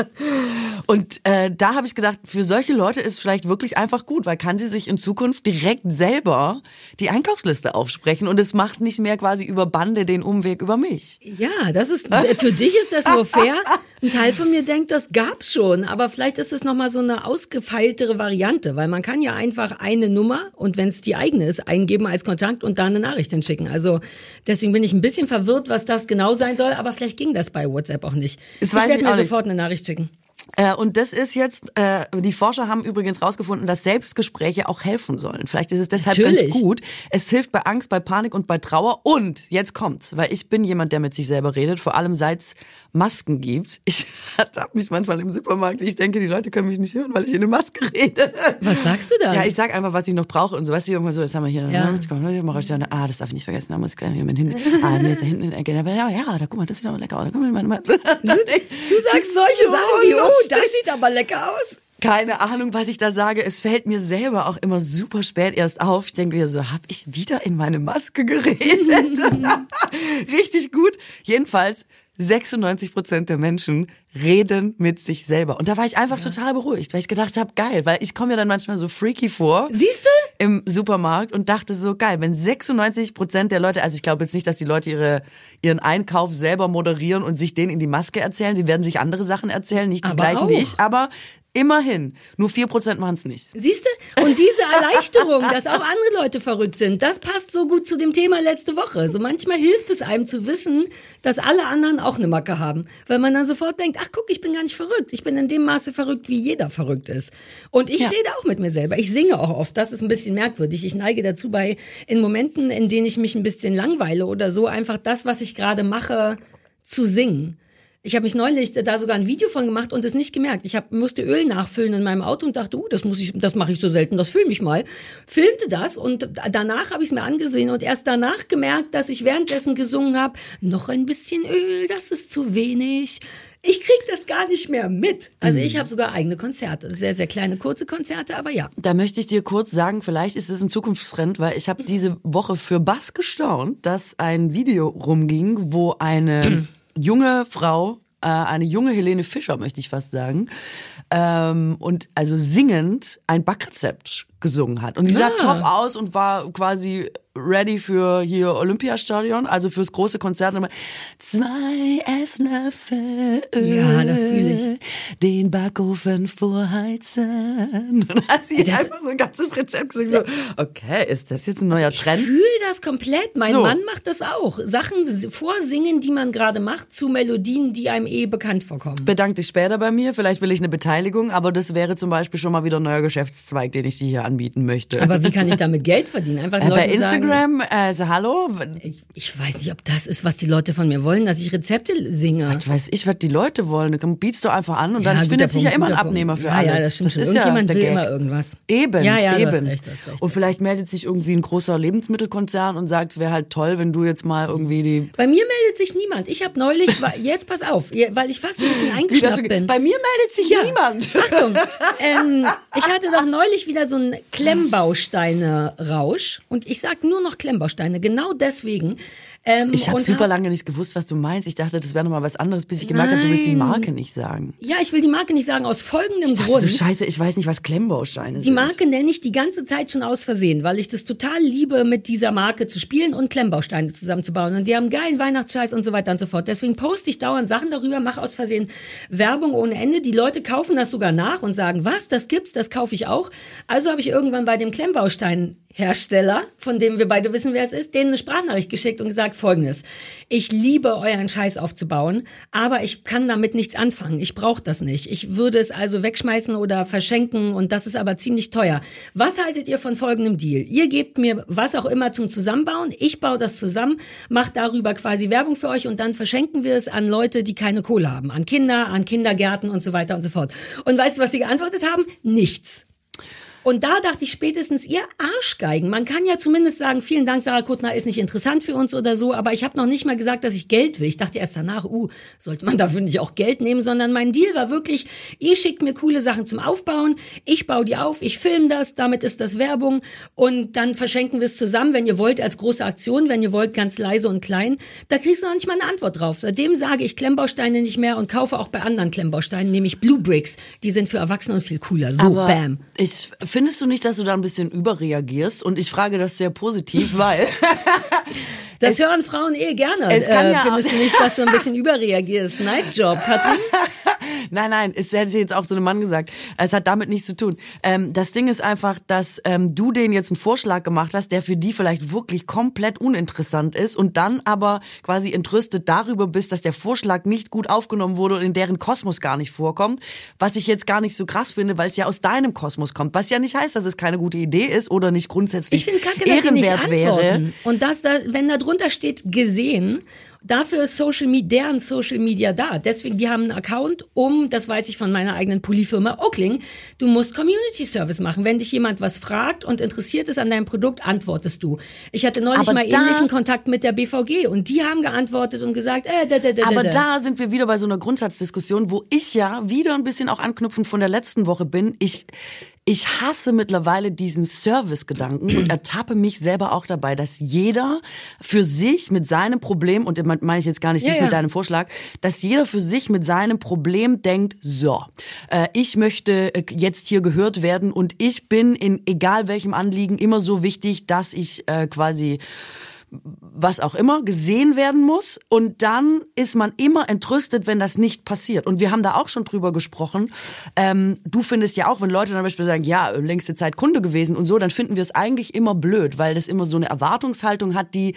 Und äh, da habe ich gedacht, für solche Leute ist vielleicht wirklich einfach gut, weil kann sie sich in Zukunft direkt selber die Einkaufsliste aufsprechen und es macht nicht mehr quasi über Bande den Umweg über mich. Ja, das ist, für dich ist das nur fair. Ein Teil von mir denkt, das gab's schon, aber vielleicht ist es nochmal so eine ausgefeiltere Variante, weil man kann ja einfach eine Nummer und wenn es die eigene ist, eingeben als Kontakt und da eine Nachricht hinschicken. Also deswegen bin ich ein bisschen verwirrt, was das genau sein soll, aber vielleicht ging das bei WhatsApp auch nicht. Das ich werde mir sofort eine Nachricht schicken. Äh, und das ist jetzt, äh, die Forscher haben übrigens rausgefunden, dass Selbstgespräche auch helfen sollen. Vielleicht ist es deshalb Natürlich. ganz gut. Es hilft bei Angst, bei Panik und bei Trauer. Und jetzt kommt's, weil ich bin jemand, der mit sich selber redet, vor allem seit Masken gibt. Ich ertappe mich manchmal im Supermarkt, ich denke, die Leute können mich nicht hören, weil ich in eine Maske rede. Was sagst du da? Ja, ich sag einfach, was ich noch brauche und so. Weißt du, irgendwann so, jetzt haben wir hier, Ja. ne, jetzt dann, ah, das darf ich nicht vergessen, da muss ich gleich hier mit hinten, ah, mir ist da hinten in der Ecke, ja, ja, da guck mal, das sieht aber lecker aus, da guck mal, meine. Du, du sagst solche Sachen wie, oh, das sieht aber lecker aus. keine Ahnung, was ich da sage. Es fällt mir selber auch immer super spät erst auf. Ich denke mir so, hab ich wieder in meine Maske geredet? Richtig gut. Jedenfalls 96 Prozent der Menschen reden mit sich selber. Und da war ich einfach total beruhigt, weil ich gedacht habe, geil, weil ich komme mir dann manchmal so freaky vor. Siehst du? Im Supermarkt und dachte so, geil, wenn 96 Prozent der Leute, also ich glaube jetzt nicht, dass die Leute ihre, ihren Einkauf selber moderieren und sich den in die Maske erzählen. Sie werden sich andere Sachen erzählen, nicht die Aber gleichen wie auch. ich, aber immerhin. Nur 4 Prozent machen es nicht. Siehst du? Und diese Erleichterung, dass auch andere Leute verrückt sind, das passt so gut zu dem Thema letzte Woche. So manchmal hilft es einem zu wissen, dass alle anderen auch eine Macke haben. Weil man dann sofort denkt, ach guck, ich bin gar nicht verrückt. Ich bin in dem Maße verrückt, wie jeder verrückt ist. Und ich Ja. rede auch mit mir selber. Ich singe auch oft. Das ist ein bisschen merkwürdig. Ich neige dazu bei, in Momenten, in denen ich mich ein bisschen langweile oder so, einfach das, was ich gerade mache, zu singen. Ich habe mich neulich da sogar ein Video von gemacht und es nicht gemerkt. Ich hab, musste Öl nachfüllen in meinem Auto und dachte, uh, das muss ich, das mache ich so selten, das fühle mich mal. Filmte das und danach habe ich es mir angesehen und erst danach gemerkt, dass ich währenddessen gesungen habe, noch ein bisschen Öl, das ist zu wenig. Ich krieg das gar nicht mehr mit. Also ich habe sogar eigene Konzerte, sehr sehr kleine kurze Konzerte, aber ja. Da möchte ich dir kurz sagen, vielleicht ist es ein Zukunftstrend, weil ich habe diese Woche für Bass gestaunt, dass ein Video rumging, wo eine junge Frau, äh, eine junge Helene Fischer, möchte ich fast sagen, ähm, und also singend ein Backrezept gesungen hat. Und die sah Ah. top aus und war quasi ready für hier Olympiastadion, also fürs große Konzert. Und immer, Zwei Esslöffel Öl, Ja, das fühl ich. den Backofen vorheizen. Und dann hat sie einfach so ein ganzes Rezept gesungen. So, okay, ist das jetzt ein neuer Ich Trend? fühle das komplett. Mein So. Mann macht das auch. Sachen vorsingen, die man gerade macht, zu Melodien, die einem eh bekannt vorkommen. Bedank dich später bei mir. Vielleicht will ich eine Beteiligung, aber das wäre zum Beispiel schon mal wieder ein neuer Geschäftszweig, den ich dir hier anbieten möchte. Aber wie kann ich damit Geld verdienen? Einfach äh, bei Leuten sagen, Instagram, also hallo, ich, ich weiß nicht, ob das ist, was die Leute von mir wollen, dass ich Rezepte singe. ich weiß ich, was die Leute wollen. Dann bietst du einfach an und Ja, dann findet sich ja immer ein Punkt. Abnehmer für ja, alles. Ja, das stimmt schon. ist ja Irgendjemand der will Gag. immer irgendwas. Eben, Ja, ja, eben. recht, recht. Und vielleicht meldet sich irgendwie ein großer Lebensmittelkonzern und sagt, es wäre halt toll, wenn du jetzt mal irgendwie die Bei mir meldet sich niemand. Ich habe neulich, jetzt pass auf, weil ich fast ein bisschen das eingeschnappt so- bin. Bei mir meldet sich Ja. niemand. Achtung, ähm, ich hatte doch neulich wieder so einen Klemmbausteine-Rausch und ich sag nur noch Klemmbausteine, genau deswegen. Ähm, Ich habe super hab- lange nicht gewusst, was du meinst. Ich dachte, das wäre nochmal was anderes, bis ich gemerkt habe, du willst die. Marke nicht sagen. Ja, ich will die Marke nicht sagen, aus folgendem Ich dachte Grund. so, scheiße, ich weiß nicht, was Klemmbausteine Die sind. Marke nenne ich die ganze Zeit schon aus Versehen, weil ich das total liebe, mit dieser Marke zu spielen und Klemmbausteine zusammenzubauen. Und die haben geilen Weihnachtsscheiß und so weiter und so fort. Deswegen poste ich dauernd Sachen darüber, mache aus Versehen Werbung ohne Ende. Die Leute kaufen das sogar nach und sagen, was, das gibt's, das kaufe ich auch. Also habe ich irgendwann bei dem Klemmbaustein-Hersteller, von dem wir beide wissen, wer es ist, denen eine Sprachnachricht geschickt und gesagt folgendes. Ich liebe euren Scheiß aufzubauen, aber ich kann damit nichts anfangen. Ich brauche das nicht. Ich würde es also wegschmeißen oder verschenken und das ist aber ziemlich teuer. Was haltet ihr von folgendem Deal? Ihr gebt mir was auch immer zum Zusammenbauen, ich baue das zusammen, mache darüber quasi Werbung für euch und dann verschenken wir es an Leute, die keine Kohle haben, an Kinder, an Kindergärten und so weiter und so fort. Und weißt du, was die geantwortet haben? Nichts. Und da dachte ich spätestens, ihr Arschgeigen. Man kann ja zumindest sagen, vielen Dank, Sarah Kuttner ist nicht interessant für uns oder so, aber ich habe noch nicht mal gesagt, dass ich Geld will. Ich dachte erst danach, uh, sollte man dafür nicht auch Geld nehmen, sondern mein Deal war wirklich, ihr schickt mir coole Sachen zum Aufbauen, ich baue die auf, ich filme das, damit ist das Werbung und dann verschenken wir es zusammen, wenn ihr wollt, als große Aktion, wenn ihr wollt, ganz leise und klein. Da kriegst du noch nicht mal eine Antwort drauf. Seitdem sage ich Klemmbausteine nicht mehr und kaufe auch bei anderen Klemmbausteinen, nämlich Blue Bricks. Die sind für Erwachsene und viel cooler. So, Aber bam. Ich, findest du nicht, dass du da ein bisschen überreagierst? Und ich frage das sehr positiv, weil Das hören Frauen eh gerne. es kann äh, ja findest auch- du nicht, dass du ein bisschen überreagierst? Nice Job, Katrin. Nein, nein, es hätte jetzt auch so einem Mann gesagt. Es hat damit nichts zu tun. Ähm, das Ding ist einfach, dass ähm, du denen jetzt einen Vorschlag gemacht hast, der für die vielleicht wirklich komplett uninteressant ist und dann aber quasi entrüstet darüber bist, dass der Vorschlag nicht gut aufgenommen wurde und in deren Kosmos gar nicht vorkommt. Was ich jetzt gar nicht so krass finde, weil es ja aus deinem Kosmos kommt. Was ja nicht heißt, dass es keine gute Idee ist oder nicht grundsätzlich Ich finde kacke, dass sie nicht ehrenwert wäre. Und das da, wenn da drunter steht, gesehen, dafür ist Social Media, deren Social Media da. Deswegen, die haben einen Account, um, das weiß ich von meiner eigenen Pulli-Firma Oakling, du musst Community Service machen. Wenn dich jemand was fragt und interessiert ist an deinem Produkt, antwortest du. Ich hatte neulich Aber mal ähnlichen Kontakt mit der BVG und die haben geantwortet und gesagt, äh, da, da, da, Aber da. da sind wir wieder bei so einer Grundsatzdiskussion, wo ich ja wieder ein bisschen auch anknüpfend von der letzten Woche bin. Ich, ich hasse mittlerweile diesen Service-Gedanken und ertappe mich selber auch dabei, dass jeder für sich mit seinem Problem, und damit meine ich jetzt gar nicht Ja, dich ja. mit deinem Vorschlag, dass jeder für sich mit seinem Problem denkt, so, äh, ich möchte äh, jetzt hier gehört werden und ich bin in egal welchem Anliegen immer so wichtig, dass ich äh, quasi was auch immer gesehen werden muss und dann ist man immer entrüstet, wenn das nicht passiert. Und wir haben da auch schon drüber gesprochen. Ähm, du findest ja auch, wenn Leute zum Beispiel sagen, ja, längste Zeit Kunde gewesen und so, dann finden wir es eigentlich immer blöd, weil das immer so eine Erwartungshaltung hat, die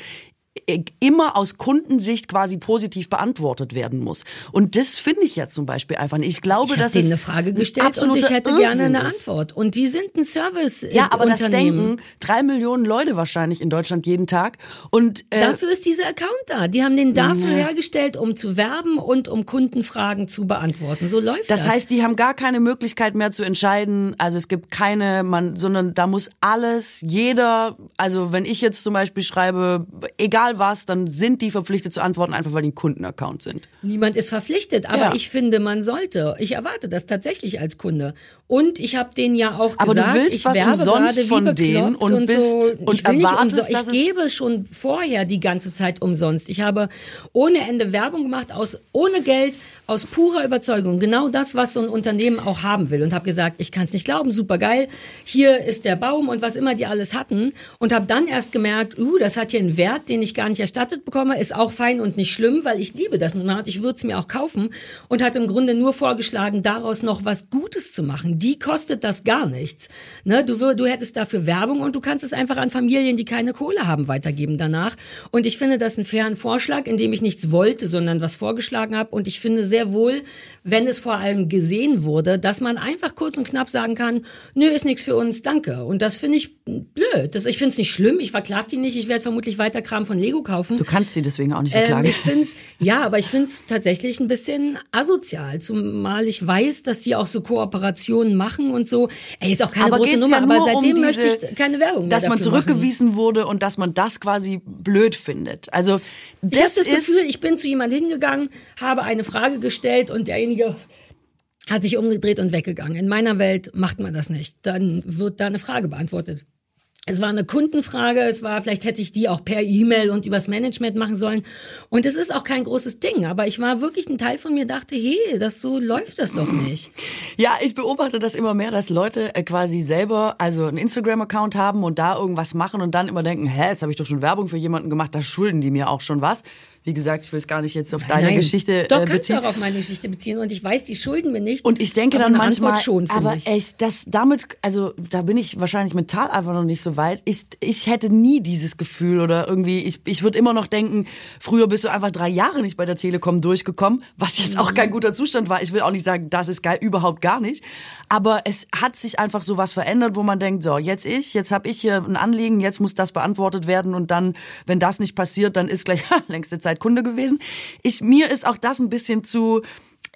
immer aus Kundensicht quasi positiv beantwortet werden muss. Und das finde ich ja zum Beispiel einfach nicht. Ich glaube, ich dass denen eine Frage gestellt und ich hätte Irrsinn gerne eine ist. Antwort. Und die sind ein Service. Ja, aber das denken drei Millionen Leute wahrscheinlich in Deutschland jeden Tag. Und äh, Dafür ist dieser Account da. Die haben den dafür hergestellt, um zu werben und um Kundenfragen zu beantworten. So läuft das. Das heißt, die haben gar keine Möglichkeit mehr zu entscheiden. Also es gibt keine, man, sondern da muss alles, jeder, also wenn ich jetzt zum Beispiel schreibe, egal was, dann sind die verpflichtet zu antworten, einfach weil die ein Kundenaccount sind. Niemand ist verpflichtet, aber Ja. ich finde, man sollte. Ich erwarte das tatsächlich als Kunde. Und ich habe denen ja auch Aber du gesagt, willst ich was werbe umsonst von denen und und bist- so. und ich erwartest, umso- dass Ich gebe schon vorher die ganze Zeit umsonst. Ich habe ohne Ende Werbung gemacht, aus ohne Geld, aus purer Überzeugung. Genau das, was so ein Unternehmen auch haben will. Und habe gesagt, ich kann es nicht glauben, super geil. Hier ist der Baum und was immer die alles hatten. Und habe dann erst gemerkt, uh, das hat hier einen Wert, den ich gar nicht erstattet bekomme. Ist auch fein und nicht schlimm, weil ich liebe das und ich würde es mir auch kaufen. Und hat im Grunde nur vorgeschlagen, daraus noch was Gutes zu machen. Die kostet das gar nichts. Ne? Du, du hättest dafür Werbung und du kannst es einfach an Familien, die keine Kohle haben, weitergeben danach. Und ich finde das einen fairen Vorschlag, in dem ich nichts wollte, sondern was vorgeschlagen habe. Und ich finde sehr wohl, wenn es vor allem gesehen wurde, dass man einfach kurz und knapp sagen kann, nö, ist nichts für uns, danke. Und das finde ich blöd. Das, ich finde es nicht schlimm, ich verklag die nicht, ich werde vermutlich weiter Kram von Lego kaufen. Du kannst sie deswegen auch nicht Ähm, verklagen. ich find's, ja, aber ich find's tatsächlich ein bisschen asozial, zumal ich weiß, dass die auch so Kooperationen machen und so. Ey, ist auch keine aber große Nummer, ja aber seitdem um möchte diese, ich keine Werbung mehr dass man dafür machen. zurückgewiesen wurde und dass man das quasi blöd findet. Also Ich habe das das Gefühl, ich bin zu jemand hingegangen, habe eine Frage gestellt und derjenige hat sich umgedreht und weggegangen. In meiner Welt macht man das nicht. Dann wird da eine Frage beantwortet. Es war eine Kundenfrage, es war, vielleicht hätte ich die auch per E-Mail und übers Management machen sollen. Und es ist auch kein großes Ding, aber ich war wirklich, ein Teil von mir dachte, hey, das so läuft das doch nicht. Ja, ich beobachte das immer mehr, dass Leute äh, quasi selber also einen Instagram-Account haben und da irgendwas machen und dann immer denken, hä, jetzt habe ich doch schon Werbung für jemanden gemacht, da schulden die mir auch schon was. Wie gesagt, ich will es gar nicht jetzt auf deine Nein, Geschichte Doch, äh, kannst beziehen. du auch auf meine Geschichte beziehen. Und ich weiß, die schulden mir nichts. Und ich denke dann manchmal, Antwort schon, aber ich. echt, das damit, also da bin ich wahrscheinlich mental einfach noch nicht so weit. Ich, ich hätte nie dieses Gefühl oder irgendwie, ich, ich würde immer noch denken, früher bist du einfach drei Jahre nicht bei der Telekom durchgekommen, was jetzt auch Mhm. kein guter Zustand war. Ich will auch nicht sagen, das ist geil, überhaupt gar nicht. Aber es hat sich einfach so was verändert, wo man denkt, so, jetzt ich, jetzt habe ich hier ein Anliegen, jetzt muss das beantwortet werden und dann, wenn das nicht passiert, dann ist gleich längste Zeit Kunde gewesen. Ich, mir ist auch das ein bisschen zu,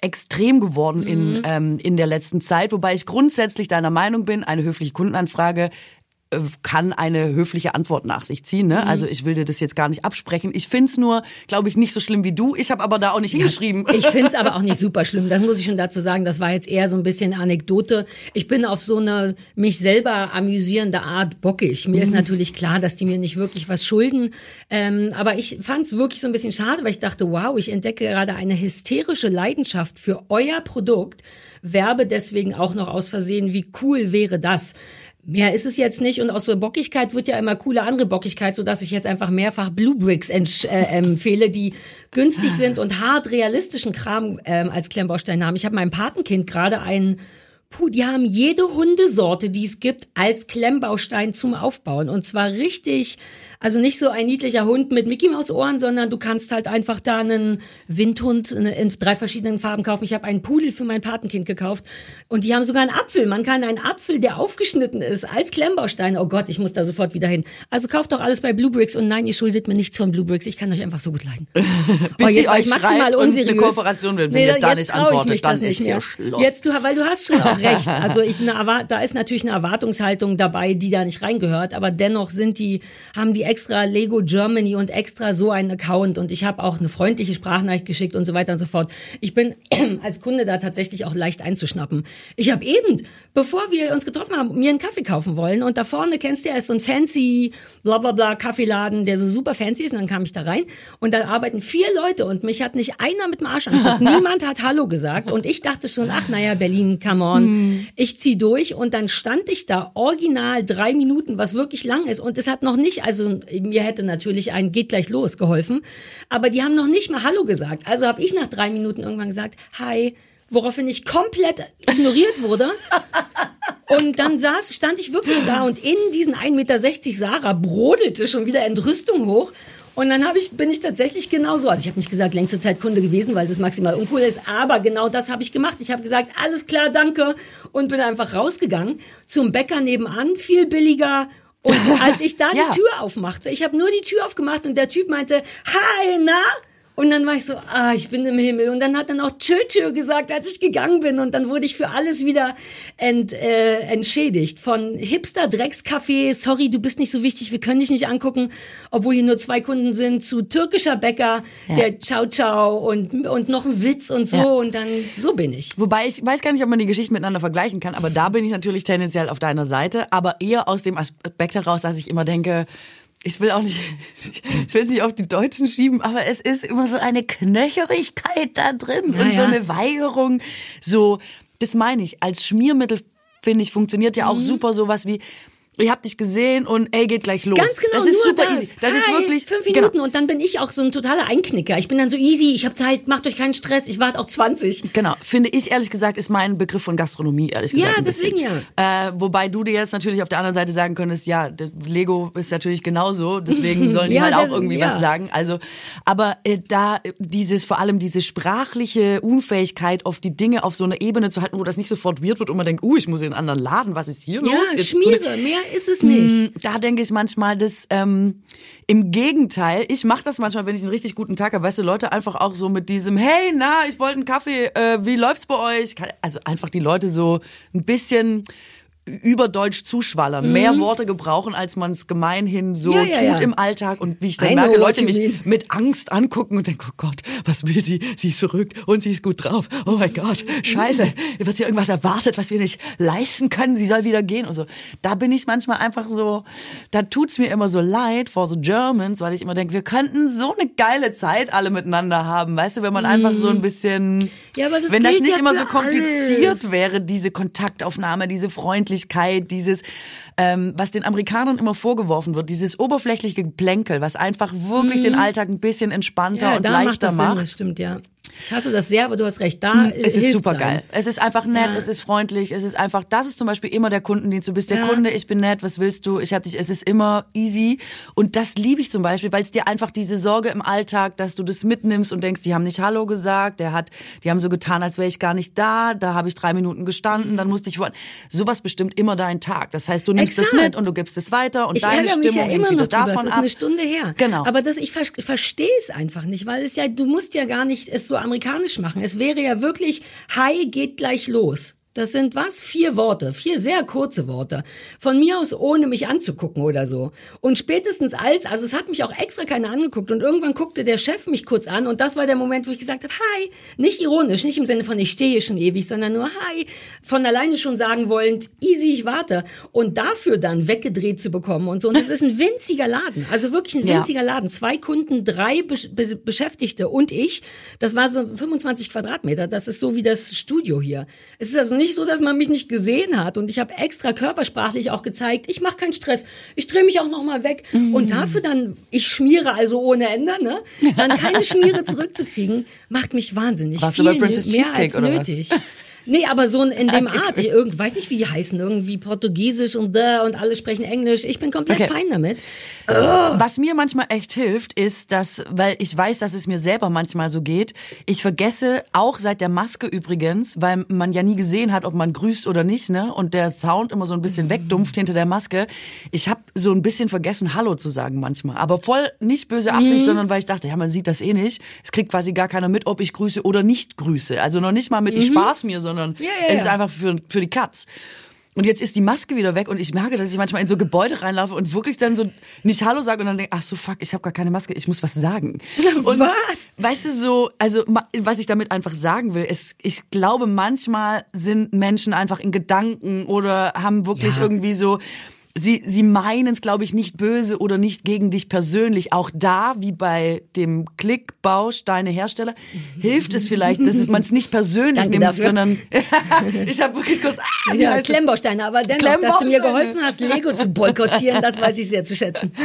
extrem geworden in, ähm, in der letzten Zeit, wobei ich grundsätzlich deiner Meinung bin, eine höfliche Kundenanfrage kann eine höfliche Antwort nach sich ziehen. Ne? Also ich will dir das jetzt gar nicht absprechen. Ich find's nur, glaube ich, nicht so schlimm wie du. Ich habe aber da auch nicht hingeschrieben. Ich find's aber auch nicht super schlimm. Das muss ich schon dazu sagen. Das war jetzt eher so ein bisschen Anekdote. Ich bin auf so eine mich selber amüsierende Art bockig. Mir ist Mhm. natürlich klar, dass die mir nicht wirklich was schulden. Ähm, aber ich fand's wirklich so ein bisschen schade, weil ich dachte, wow, ich entdecke gerade eine hysterische Leidenschaft für euer Produkt. Werbe deswegen auch noch aus Versehen. Wie cool wäre das? Mehr ist es jetzt nicht und aus so Bockigkeit wird ja immer coole andere Bockigkeit, so dass ich jetzt einfach mehrfach Blue Bricks äh, empfehle, die günstig sind und hart realistischen Kram ähm, als Klemmbaustein haben. Ich habe meinem Patenkind gerade einen Puh, die haben jede Hundesorte, die es gibt, als Klemmbaustein zum Aufbauen. Und zwar richtig, also nicht so ein niedlicher Hund mit Mickey Maus Ohren, sondern du kannst halt einfach da einen Windhund in drei verschiedenen Farben kaufen. Ich habe einen Pudel für mein Patenkind gekauft und die haben sogar einen Apfel. Man kann einen Apfel, der aufgeschnitten ist, als Klemmbaustein. Oh Gott, ich muss da sofort wieder hin. Also kauft doch alles bei Blue Bricks und nein, ihr schuldet mir nichts von Blue Bricks. Ich kann euch einfach so gut leiden. Bis oh, jetzt euch ich maximal und eine unseriös. Kooperation will. Wenn ihr da nicht antwortet, dann ist hier mehr. Schluss. Jetzt du, weil du hast schon auch recht. Also ich, eine, da ist natürlich eine Erwartungshaltung dabei, die da nicht reingehört. Aber dennoch sind die, haben die extra Lego Germany und extra so einen Account. Und ich habe auch eine freundliche Sprachnachricht geschickt und so weiter und so fort. Ich bin als Kunde da tatsächlich auch leicht einzuschnappen. Ich habe eben, bevor wir uns getroffen haben, mir einen Kaffee kaufen wollen. Und da vorne kennst du ja, ist so ein fancy, bla bla bla Kaffeeladen, der so super fancy ist. Und dann kam ich da rein und da arbeiten vier Leute und mich hat nicht einer mit dem Arsch angeguckt. Niemand hat Hallo gesagt. Und ich dachte schon, ach naja, Berlin, come on. Ich zieh durch und dann stand ich da original drei Minuten, was wirklich lang ist. Und es hat noch nicht, also mir hätte natürlich ein geht gleich los geholfen. Aber die haben noch nicht mal Hallo gesagt. Also habe ich nach drei Minuten irgendwann gesagt, hi. Woraufhin ich komplett ignoriert wurde. Und dann saß, stand ich wirklich da und in diesen 1,60 Meter Sarah brodelte schon wieder Entrüstung hoch. Und dann habe ich, bin ich tatsächlich genauso. Also ich habe nicht gesagt, längste Zeit Kunde gewesen, weil das maximal uncool ist. Aber genau das habe ich gemacht. Ich habe gesagt, alles klar, danke. Und bin einfach rausgegangen zum Bäcker nebenan, viel billiger. Und als ich da Ja. die Tür aufmachte, ich habe nur die Tür aufgemacht und der Typ meinte, hi, na? Und dann war ich so, ah, ich bin im Himmel. Und dann hat er noch Tschö, gesagt, als ich gegangen bin. Und dann wurde ich für alles wieder ent, äh, entschädigt. Von Hipster-Dreckscafé, sorry, du bist nicht so wichtig, wir können dich nicht angucken, obwohl hier nur zwei Kunden sind, zu türkischer Bäcker, Ja. der Ciao Ciao und, und noch ein Witz und so. Ja. Und dann, so bin ich. Wobei ich weiß gar nicht, ob man die Geschichten miteinander vergleichen kann, aber da bin ich natürlich tendenziell auf deiner Seite, aber eher aus dem Aspekt heraus, dass ich immer denke, ich will auch nicht, ich will es nicht auf die Deutschen schieben, aber es ist immer so eine Knöcherigkeit da drin Ja, und so ja. eine Weigerung. So, das meine ich. Als Schmiermittel, finde ich, funktioniert ja auch super sowas wie, ich hab dich gesehen und ey, geht gleich los. Ganz genau, Das ist super das. easy. Das ist Hi, wirklich, fünf genau. Minuten und dann bin ich auch so ein totaler Einknicker. Ich bin dann so easy, ich habe Zeit, macht euch keinen Stress, ich warte auch 20. Genau, finde ich ehrlich gesagt, ist mein Begriff von Gastronomie, ehrlich Ja, gesagt. ein deswegen bisschen. Äh, wobei du dir jetzt natürlich auf der anderen Seite sagen könntest, ja, Lego ist natürlich genauso, deswegen sollen die Ja, halt auch irgendwie ja. was sagen. Also, aber äh, da äh, dieses, vor allem diese sprachliche Unfähigkeit, auf die Dinge auf so einer Ebene zu halten, wo das nicht sofort weird wird und man denkt, uh, ich muss in einen anderen Laden, was ist hier los? Ja, Schmiere, mehr ist es nicht. da denke ich manchmal, dass ähm, im Gegenteil, ich mache das manchmal, wenn ich einen richtig guten Tag habe, weißt du, Leute einfach auch so mit diesem, hey, na, ich wollte einen Kaffee, äh, wie läuft's bei euch? Also einfach die Leute so ein bisschen überdeutsch zuschwallern, mehr Worte gebrauchen, als man es gemeinhin so Mhm. Ja, ja, tut ja. im Alltag und wie ich dann I merke, Leute mich mean. mit Angst angucken und denken, oh Gott, was will sie? Sie ist verrückt und sie ist gut drauf. Oh mein Gott, scheiße, wird hier irgendwas erwartet, was wir nicht leisten können? Sie soll wieder gehen und so. Da bin ich manchmal einfach so, da tut's mir immer so leid for the Germans, weil ich immer denke, wir könnten so eine geile Zeit alle miteinander haben, weißt du, wenn man einfach so ein bisschen, Mhm. Ja, aber das wenn das nicht ja immer so kompliziert alles. wäre, diese Kontaktaufnahme, diese Freundlichkeit, dieses, ähm, was den Amerikanern immer vorgeworfen wird, dieses oberflächliche Geplänkel, was einfach wirklich den Alltag ein bisschen entspannter Mhm. Ja, und da macht leichter das Sinn, macht. das stimmt, ja. Ich hasse das sehr, aber du hast recht. Da Es ist super geil. Es ist einfach nett, Ja. es ist freundlich, es ist einfach, das ist zum Beispiel immer der Kundendienst. Du bist der Ja. Kunde, ich bin nett, was willst du? Ich hab dich, es ist immer easy. Und das liebe ich zum Beispiel, weil es dir einfach diese Sorge im Alltag, dass du das mitnimmst und denkst, die haben nicht Hallo gesagt, der hat, die haben so getan, als wäre ich gar nicht da, da habe ich drei Minuten gestanden, dann musste ich warten. Sowas bestimmt immer deinen Tag. Das heißt, du nimmst Exakt. mit und du gibst es weiter und Ich deine ärgere mich Stimmung ja immer noch davon Es ist ab. eine Stunde her. Genau. Aber das, ich ver verstehe es einfach nicht, weil es ja, du musst ja gar nicht es so amerikanisch machen. Es wäre ja wirklich, hi, geht gleich los. Das sind was? Vier Worte, vier sehr kurze Worte. Von mir aus, ohne mich anzugucken oder so. Und spätestens als, also es hat mich auch extra keiner angeguckt und irgendwann guckte der Chef mich kurz an und das war der Moment, wo ich gesagt habe, hi, nicht ironisch, nicht im Sinne von ich stehe hier schon ewig, sondern nur hi, von alleine schon sagen wollend, easy, ich warte. Und dafür dann weggedreht zu bekommen und so. Und das ist ein winziger Laden, also wirklich ein Ja. winziger Laden. Zwei Kunden, drei Besch- Be Beschäftigte und ich. Das war so 25 Quadratmeter. Das ist so wie das Studio hier. Es ist also nicht so, dass man mich nicht gesehen hat. Und ich habe extra körpersprachlich auch gezeigt, ich mache keinen Stress. Ich drehe mich auch noch mal weg. Und dafür dann, ich schmiere also ohne Ende, ne? Dann keine Schmiere zurückzukriegen, macht mich wahnsinnig. Warst du Viel bei Princess mehr Cheesecake als oder was? Nee, aber so in, dem Art. Ich irgend, weiß nicht, wie die heißen. Irgendwie Portugiesisch und da und alle sprechen Englisch. Ich bin komplett Okay. fein damit. Was mir manchmal echt hilft, ist, dass, weil ich weiß, dass es mir selber manchmal so geht, ich vergesse auch seit der Maske übrigens, weil man ja nie gesehen hat, ob man grüßt oder nicht, ne? Und der Sound immer so ein bisschen wegdumpft hinter der Maske. Ich habe so ein bisschen vergessen, Hallo zu sagen manchmal. Aber voll nicht böse Absicht, sondern weil ich dachte, ja, man sieht das eh nicht. Es kriegt quasi gar keiner mit, ob ich grüße oder nicht grüße. Also noch nicht mal mit, ich spaß mir, sondern Ja, ja, es ist einfach für, für die Katz. Und jetzt ist die Maske wieder weg und ich merke, dass ich manchmal in so Gebäude reinlaufe und wirklich dann so nicht Hallo sage und dann denke, ach so fuck, ich habe gar keine Maske, ich muss was sagen. Und Was? weißt du so, also was ich damit einfach sagen will, ist, ich glaube manchmal sind Menschen einfach in Gedanken oder haben wirklich Ja. irgendwie so Sie, sie meinen es, glaube ich, nicht böse oder nicht gegen dich persönlich. Auch da, wie bei dem Klickbausteine-Hersteller, hilft es vielleicht, dass man es nicht persönlich Danke nimmt, dafür. sondern ich habe wirklich kurz. Ah, Ja? Klemmbausteine, aber dennoch, dass du mir geholfen hast, Lego zu boykottieren, das weiß ich sehr zu schätzen.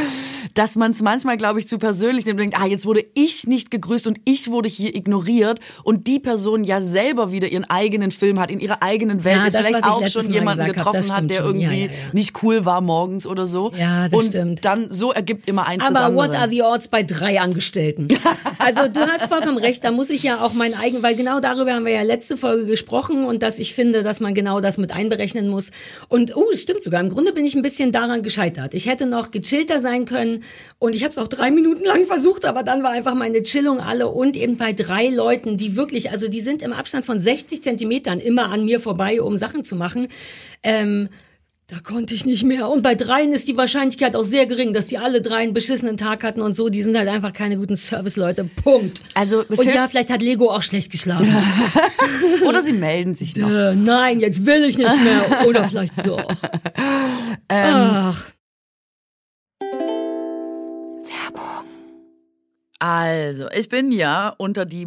dass man es manchmal, glaube ich, zu persönlich nimmt und denkt, ah, jetzt wurde ich nicht gegrüßt und ich wurde hier ignoriert und die Person ja selber wieder ihren eigenen Film hat, in ihrer eigenen Welt, Ja, ist das, vielleicht auch schon jemanden hab, das getroffen hat, der schon. Irgendwie ja, ja. nicht cool war morgens oder so. Ja, das und stimmt. dann so ergibt immer eins das Aber andere. what are the odds bei drei Angestellten? Also du hast vollkommen recht, da muss ich ja auch mein eigen, weil genau darüber haben wir ja letzte Folge gesprochen und dass ich finde, dass man genau das mit einberechnen muss. Und uh, es stimmt sogar. Im Grunde bin ich ein bisschen daran gescheitert. Ich hätte noch gechillter sein können und ich habe es auch drei Minuten lang versucht, aber dann war einfach meine Chillung alle und eben bei drei Leuten, die wirklich, also die sind im Abstand von 60 Zentimetern immer an mir vorbei, um Sachen zu machen. Ähm, da konnte ich nicht mehr. Und bei dreien ist die Wahrscheinlichkeit auch sehr gering, dass die alle drei einen beschissenen Tag hatten und so. Die sind halt einfach keine guten Serviceleute. Punkt. Also, und ja, vielleicht hat Lego auch schlecht geschlafen. Oder sie melden sich noch. äh, nein, jetzt will ich nicht mehr. Oder vielleicht doch. Ähm, Ach. Also, ich bin ja unter die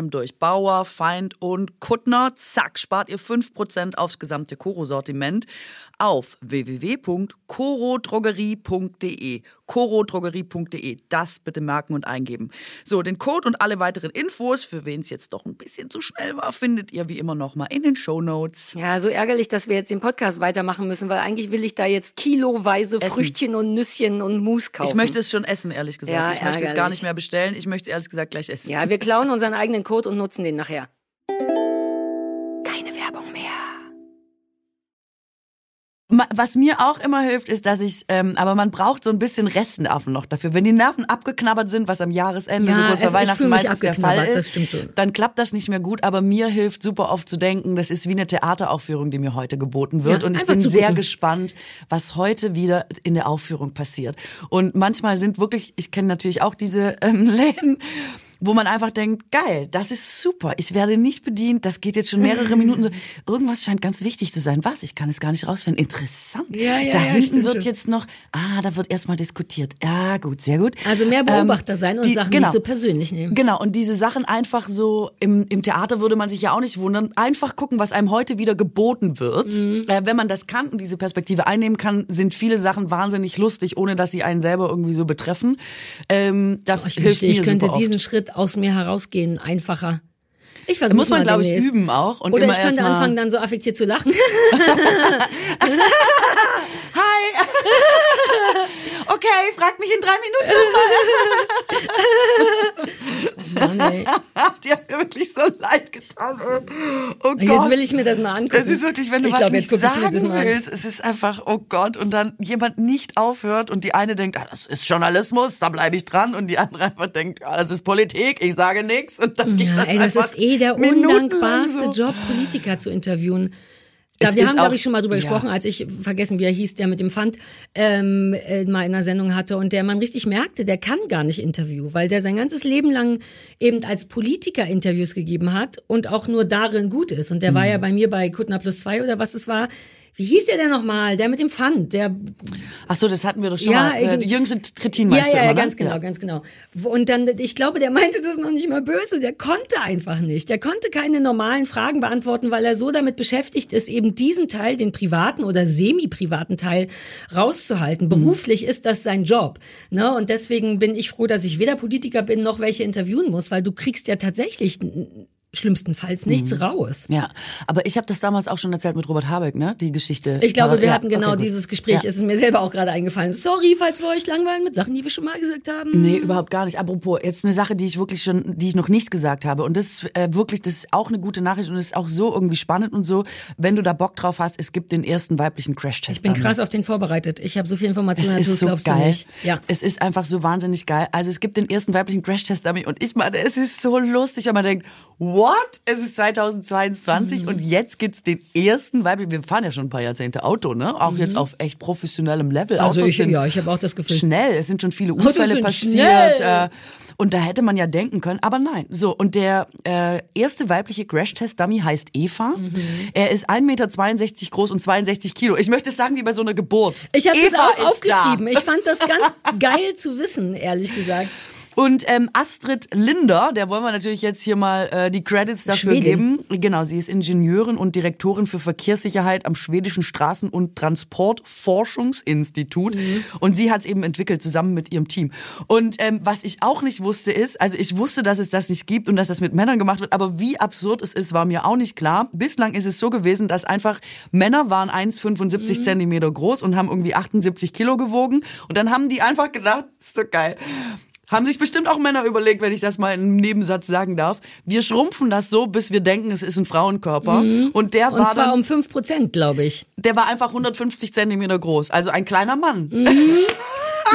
einem durch. Bauer, Feind und Kuttner. Zack, spart ihr 5% aufs gesamte Koro-Sortiment auf www.korodrogerie.de. korodrogerie.de. Das bitte merken und eingeben. So, den Code und alle weiteren Infos, für wen es jetzt doch ein bisschen zu schnell war, findet ihr wie immer nochmal in den Shownotes. Ja, so ärgerlich, dass wir jetzt den Podcast weitermachen müssen, weil eigentlich will ich da jetzt kiloweise Essen. Früchtchen und Nüsschen und Mousse kaufen. Ich möchte es schon essen, ehrlich gesagt. Ja, ich möchte es gar ärgerlich. nicht mehr bestellen. Ich möchte es ehrlich gesagt gleich essen. Ja, wir klauen unseren eigenen Code und nutzen den nachher. Keine Werbung mehr. Was mir auch immer hilft, ist, dass ich, ähm, aber man braucht so ein bisschen Restnerven noch dafür. Wenn die Nerven abgeknabbert sind, was am Jahresende Ja, so kurz vor ich Weihnachten meistens der Fall ist, schon. dann klappt das nicht mehr gut. Aber mir hilft super oft zu denken, das ist wie eine Theateraufführung, die mir heute geboten wird. Ja, und ich bin sehr gucken. gespannt, was heute wieder in der Aufführung passiert. Und manchmal sind wirklich, ich kenne natürlich auch diese ähm, Läden, wo man einfach denkt, geil, das ist super, ich werde nicht bedient, das geht jetzt schon mehrere Minuten so. Irgendwas scheint ganz wichtig zu sein. Was? Ich kann es gar nicht rausfinden. Interessant. Ja, ja, da ja, hinten stimmt wird schon. jetzt noch, ah, da wird erstmal diskutiert. Ja, gut, sehr gut. Also mehr Beobachter Ähm, sein und die- Sachen genau. nicht so persönlich nehmen. Genau, und diese Sachen einfach so, im, im Theater würde man sich ja auch nicht wundern, einfach gucken, was einem heute wieder geboten wird. Mhm. Äh, wenn man das kann und diese Perspektive einnehmen kann, sind viele Sachen wahnsinnig lustig, ohne dass sie einen selber irgendwie so betreffen. Ähm, das Oh, Ich hilft wünschte, mir ich könnte diesen. Schritt aus mir herausgehen, einfacher. Ich versuche muss man, glaube ich, üben auch. Und Oder immer ich könnte anfangen, dann so affektiert zu lachen. Hi! Okay, frag mich in drei Minuten nochmal. Mann, ey. Die hat mir wirklich so leid getan. Oh Gott. Jetzt will ich mir das mal angucken. Das ist wirklich, wenn du ich was glaub, nicht sagen das willst, es ist einfach, oh Gott, und dann jemand nicht aufhört und die eine denkt, ah, das ist Journalismus, da bleibe ich dran und die andere einfach denkt, ah, das ist Politik, ich sage nichts und dann geht Ja, das ey, das einfach ist eh der undankbarste so. Job, Politiker zu interviewen. Da, Es wir haben, glaube ich, schon mal drüber ja. gesprochen, als ich vergessen, wie er hieß, der mit dem Pfand ähm, äh, mal in einer Sendung hatte und der man richtig merkte, der kann gar nicht Interview, weil der sein ganzes Leben lang eben als Politiker Interviews gegeben hat und auch nur darin gut ist. Und der war ja Mhm. bei mir bei Kuttner Plus zwei oder was es war. Wie hieß der denn nochmal? Der mit dem Pfand, der Ach so, das hatten wir doch schon Ja, mal. Äh, Jüngste Ja, Kretinmeister ja, ja, immer, ne? ganz genau, ganz genau. Und dann, ich glaube, der meinte das noch nicht mal böse, der konnte einfach nicht. Der konnte keine normalen Fragen beantworten, weil er so damit beschäftigt ist, eben diesen Teil, den privaten oder semi-privaten Teil rauszuhalten. Beruflich ist das sein Job. Ne? Und deswegen bin ich froh, dass ich weder Politiker bin, noch welche interviewen muss, weil du kriegst ja tatsächlich schlimmstenfalls nichts raus. Ja, aber ich habe das damals auch schon erzählt mit Robert Habeck, ne? Die Geschichte. Ich glaube, wir Ja, hatten genau okay, dieses Gespräch. Ja. Es ist mir selber auch gerade eingefallen. Sorry, falls wir euch langweilen mit Sachen, die wir schon mal gesagt haben. Nee, überhaupt gar nicht. Apropos, jetzt eine Sache, die ich wirklich schon, die ich noch nicht gesagt habe. Und das ist äh, wirklich, das ist auch eine gute Nachricht und ist auch so irgendwie spannend und so. Wenn du da Bock drauf hast, es gibt den ersten weiblichen Crash-Test. Ich bin krass auf den vorbereitet. Ich habe so viel Informationen dazu, ist so glaubst du geil. nicht. Ja. Es ist einfach so wahnsinnig geil. Also es gibt den ersten weiblichen Crash-Test-Dummy und ich meine, es ist so lustig, aber man denkt, what? Es ist 2022 Mhm. und jetzt gibt's den ersten weiblichen, wir fahren ja schon ein paar Jahrzehnte Auto, ne? Auch jetzt auf echt professionellem Level. Mhm. Also Autos ich, sind ja, ich habe auch das Gefühl. schnell. Es sind schon viele Unfälle passiert. schnell. Äh, und da hätte man ja denken können, aber nein. So, und der äh, erste weibliche Crash-Test-Dummy heißt Eva. Mhm. Er ist 1,62 Meter groß und 62 Kilo. Ich möchte es sagen wie bei so einer Geburt. Ich habe das Eva auch aufgeschrieben. Da. Ich fand das ganz geil zu wissen, ehrlich gesagt. Und ähm, Astrid Linder, der wollen wir natürlich jetzt hier mal äh, die Credits dafür Schwedin. geben. Genau, sie ist Ingenieurin und Direktorin für Verkehrssicherheit am schwedischen Straßen- und Transportforschungsinstitut. Und sie hat es eben entwickelt zusammen mit ihrem Team. Und ähm, was ich auch nicht wusste ist, also ich wusste, dass es das nicht gibt und dass das mit Männern gemacht wird, aber wie absurd es ist, war mir auch nicht klar. Bislang ist es so gewesen, dass einfach Männer waren 1,75 Zentimeter groß und haben irgendwie 78 Kilo gewogen. Und dann haben die einfach gedacht, ist so geil. Haben sich bestimmt auch Männer überlegt, wenn ich das mal im Nebensatz sagen darf. Wir schrumpfen das so, bis wir denken, es ist ein Frauenkörper. Und der Und war zwar dann, um 5 Prozent, glaube ich. der war einfach 150 Zentimeter groß. Also ein kleiner Mann.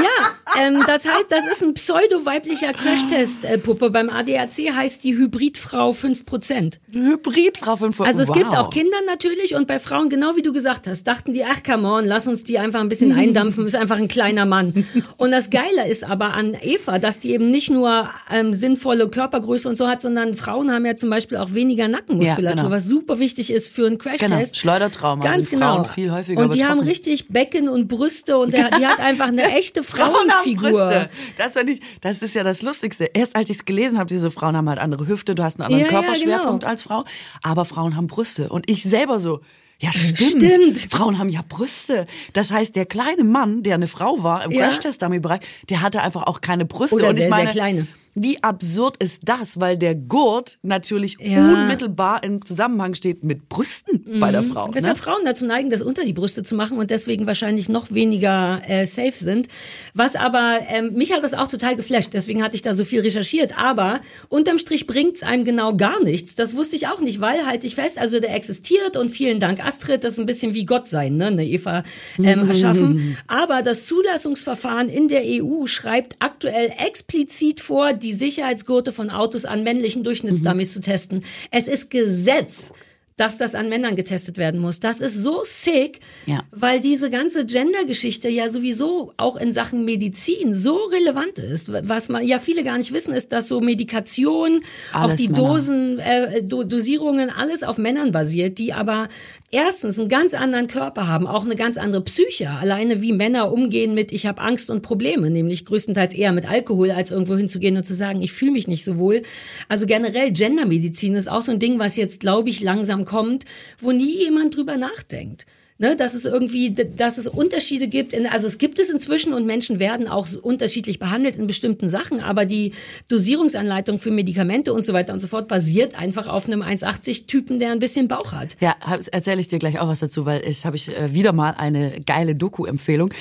Ja, ähm, das heißt, das ist ein pseudo-weiblicher Crashtest-Puppe. Beim ADAC heißt die Hybridfrau 5 Prozent. Hybridfrau 5% Also es wow. gibt auch Kinder natürlich und bei Frauen, genau wie du gesagt hast, dachten die, ach come on, lass uns die einfach ein bisschen eindampfen, ist einfach ein kleiner Mann. Und das Geile ist aber an Eva, dass die eben nicht nur ähm, sinnvolle Körpergröße und so hat, sondern Frauen haben ja zum Beispiel auch weniger Nackenmuskulatur, Ja, genau. was super wichtig ist für einen Crashtest. Genau, Schleudertrauma Ganz sind genau. Frauen viel häufiger und die haben betroffen. richtig Becken und Brüste und der, die hat einfach eine echte haben Frauenfigur. Brüste. Das, ich, das ist ja das Lustigste. Erst als ich es gelesen habe, diese Frauen haben halt andere Hüfte, du hast einen anderen Ja, ja, Körperschwerpunkt genau. als Frau, aber Frauen haben Brüste. Und ich selber so, ja stimmt, Stimmt. Frauen haben ja Brüste. Das heißt, der kleine Mann, der eine Frau war im Ja. Crash-Test-Dummy-Bereich, der hatte einfach auch keine Brüste. Oder Und ich sehr, sehr meine, kleine. Wie absurd ist das, weil der Gurt natürlich Ja. unmittelbar im Zusammenhang steht mit Brüsten bei der Frau. Ne? Weshalb Frauen dazu neigen, das unter die Brüste zu machen und deswegen wahrscheinlich noch weniger äh, safe sind. Was aber, ähm, mich hat das auch total geflasht, deswegen hatte ich da so viel recherchiert. Aber unterm Strich bringt's einem genau gar nichts. Das wusste ich auch nicht, weil, halte ich fest, also der existiert und vielen Dank Astrid, das ist ein bisschen wie Gott sein, ne, eine Eva ähm, erschaffen. Aber das Zulassungsverfahren in der EU schreibt aktuell explizit vor, die Sicherheitsgurte von Autos an männlichen Durchschnittsdummies zu testen. Es ist Gesetz dass das an Männern getestet werden muss. Das ist so sick, Ja. weil diese ganze Gender-Geschichte ja sowieso auch in Sachen Medizin so relevant ist. Was man ja viele gar nicht wissen, ist, dass so Medikation, auch Alles die Männer. Dosen, äh, Do Dosierungen, alles auf Männern basiert, die aber erstens einen ganz anderen Körper haben, auch eine ganz andere Psyche. Alleine wie Männer umgehen mit, ich habe Angst und Probleme, nämlich größtenteils eher mit Alkohol, als irgendwo hinzugehen und zu sagen, ich fühle mich nicht so wohl. Also generell Gendermedizin ist auch so ein Ding, was jetzt, glaube ich, langsam kommt, wo nie jemand drüber nachdenkt. Ne, dass es irgendwie, dass es Unterschiede gibt. In, also es gibt es inzwischen und Menschen werden auch unterschiedlich behandelt in bestimmten Sachen, aber die Dosierungsanleitung für Medikamente und so weiter und so fort basiert einfach auf einem 1,80-Typen, der ein bisschen Bauch hat. Ja, erzähle ich dir gleich auch was dazu, weil ich habe ich äh, wieder mal eine geile Doku-Empfehlung.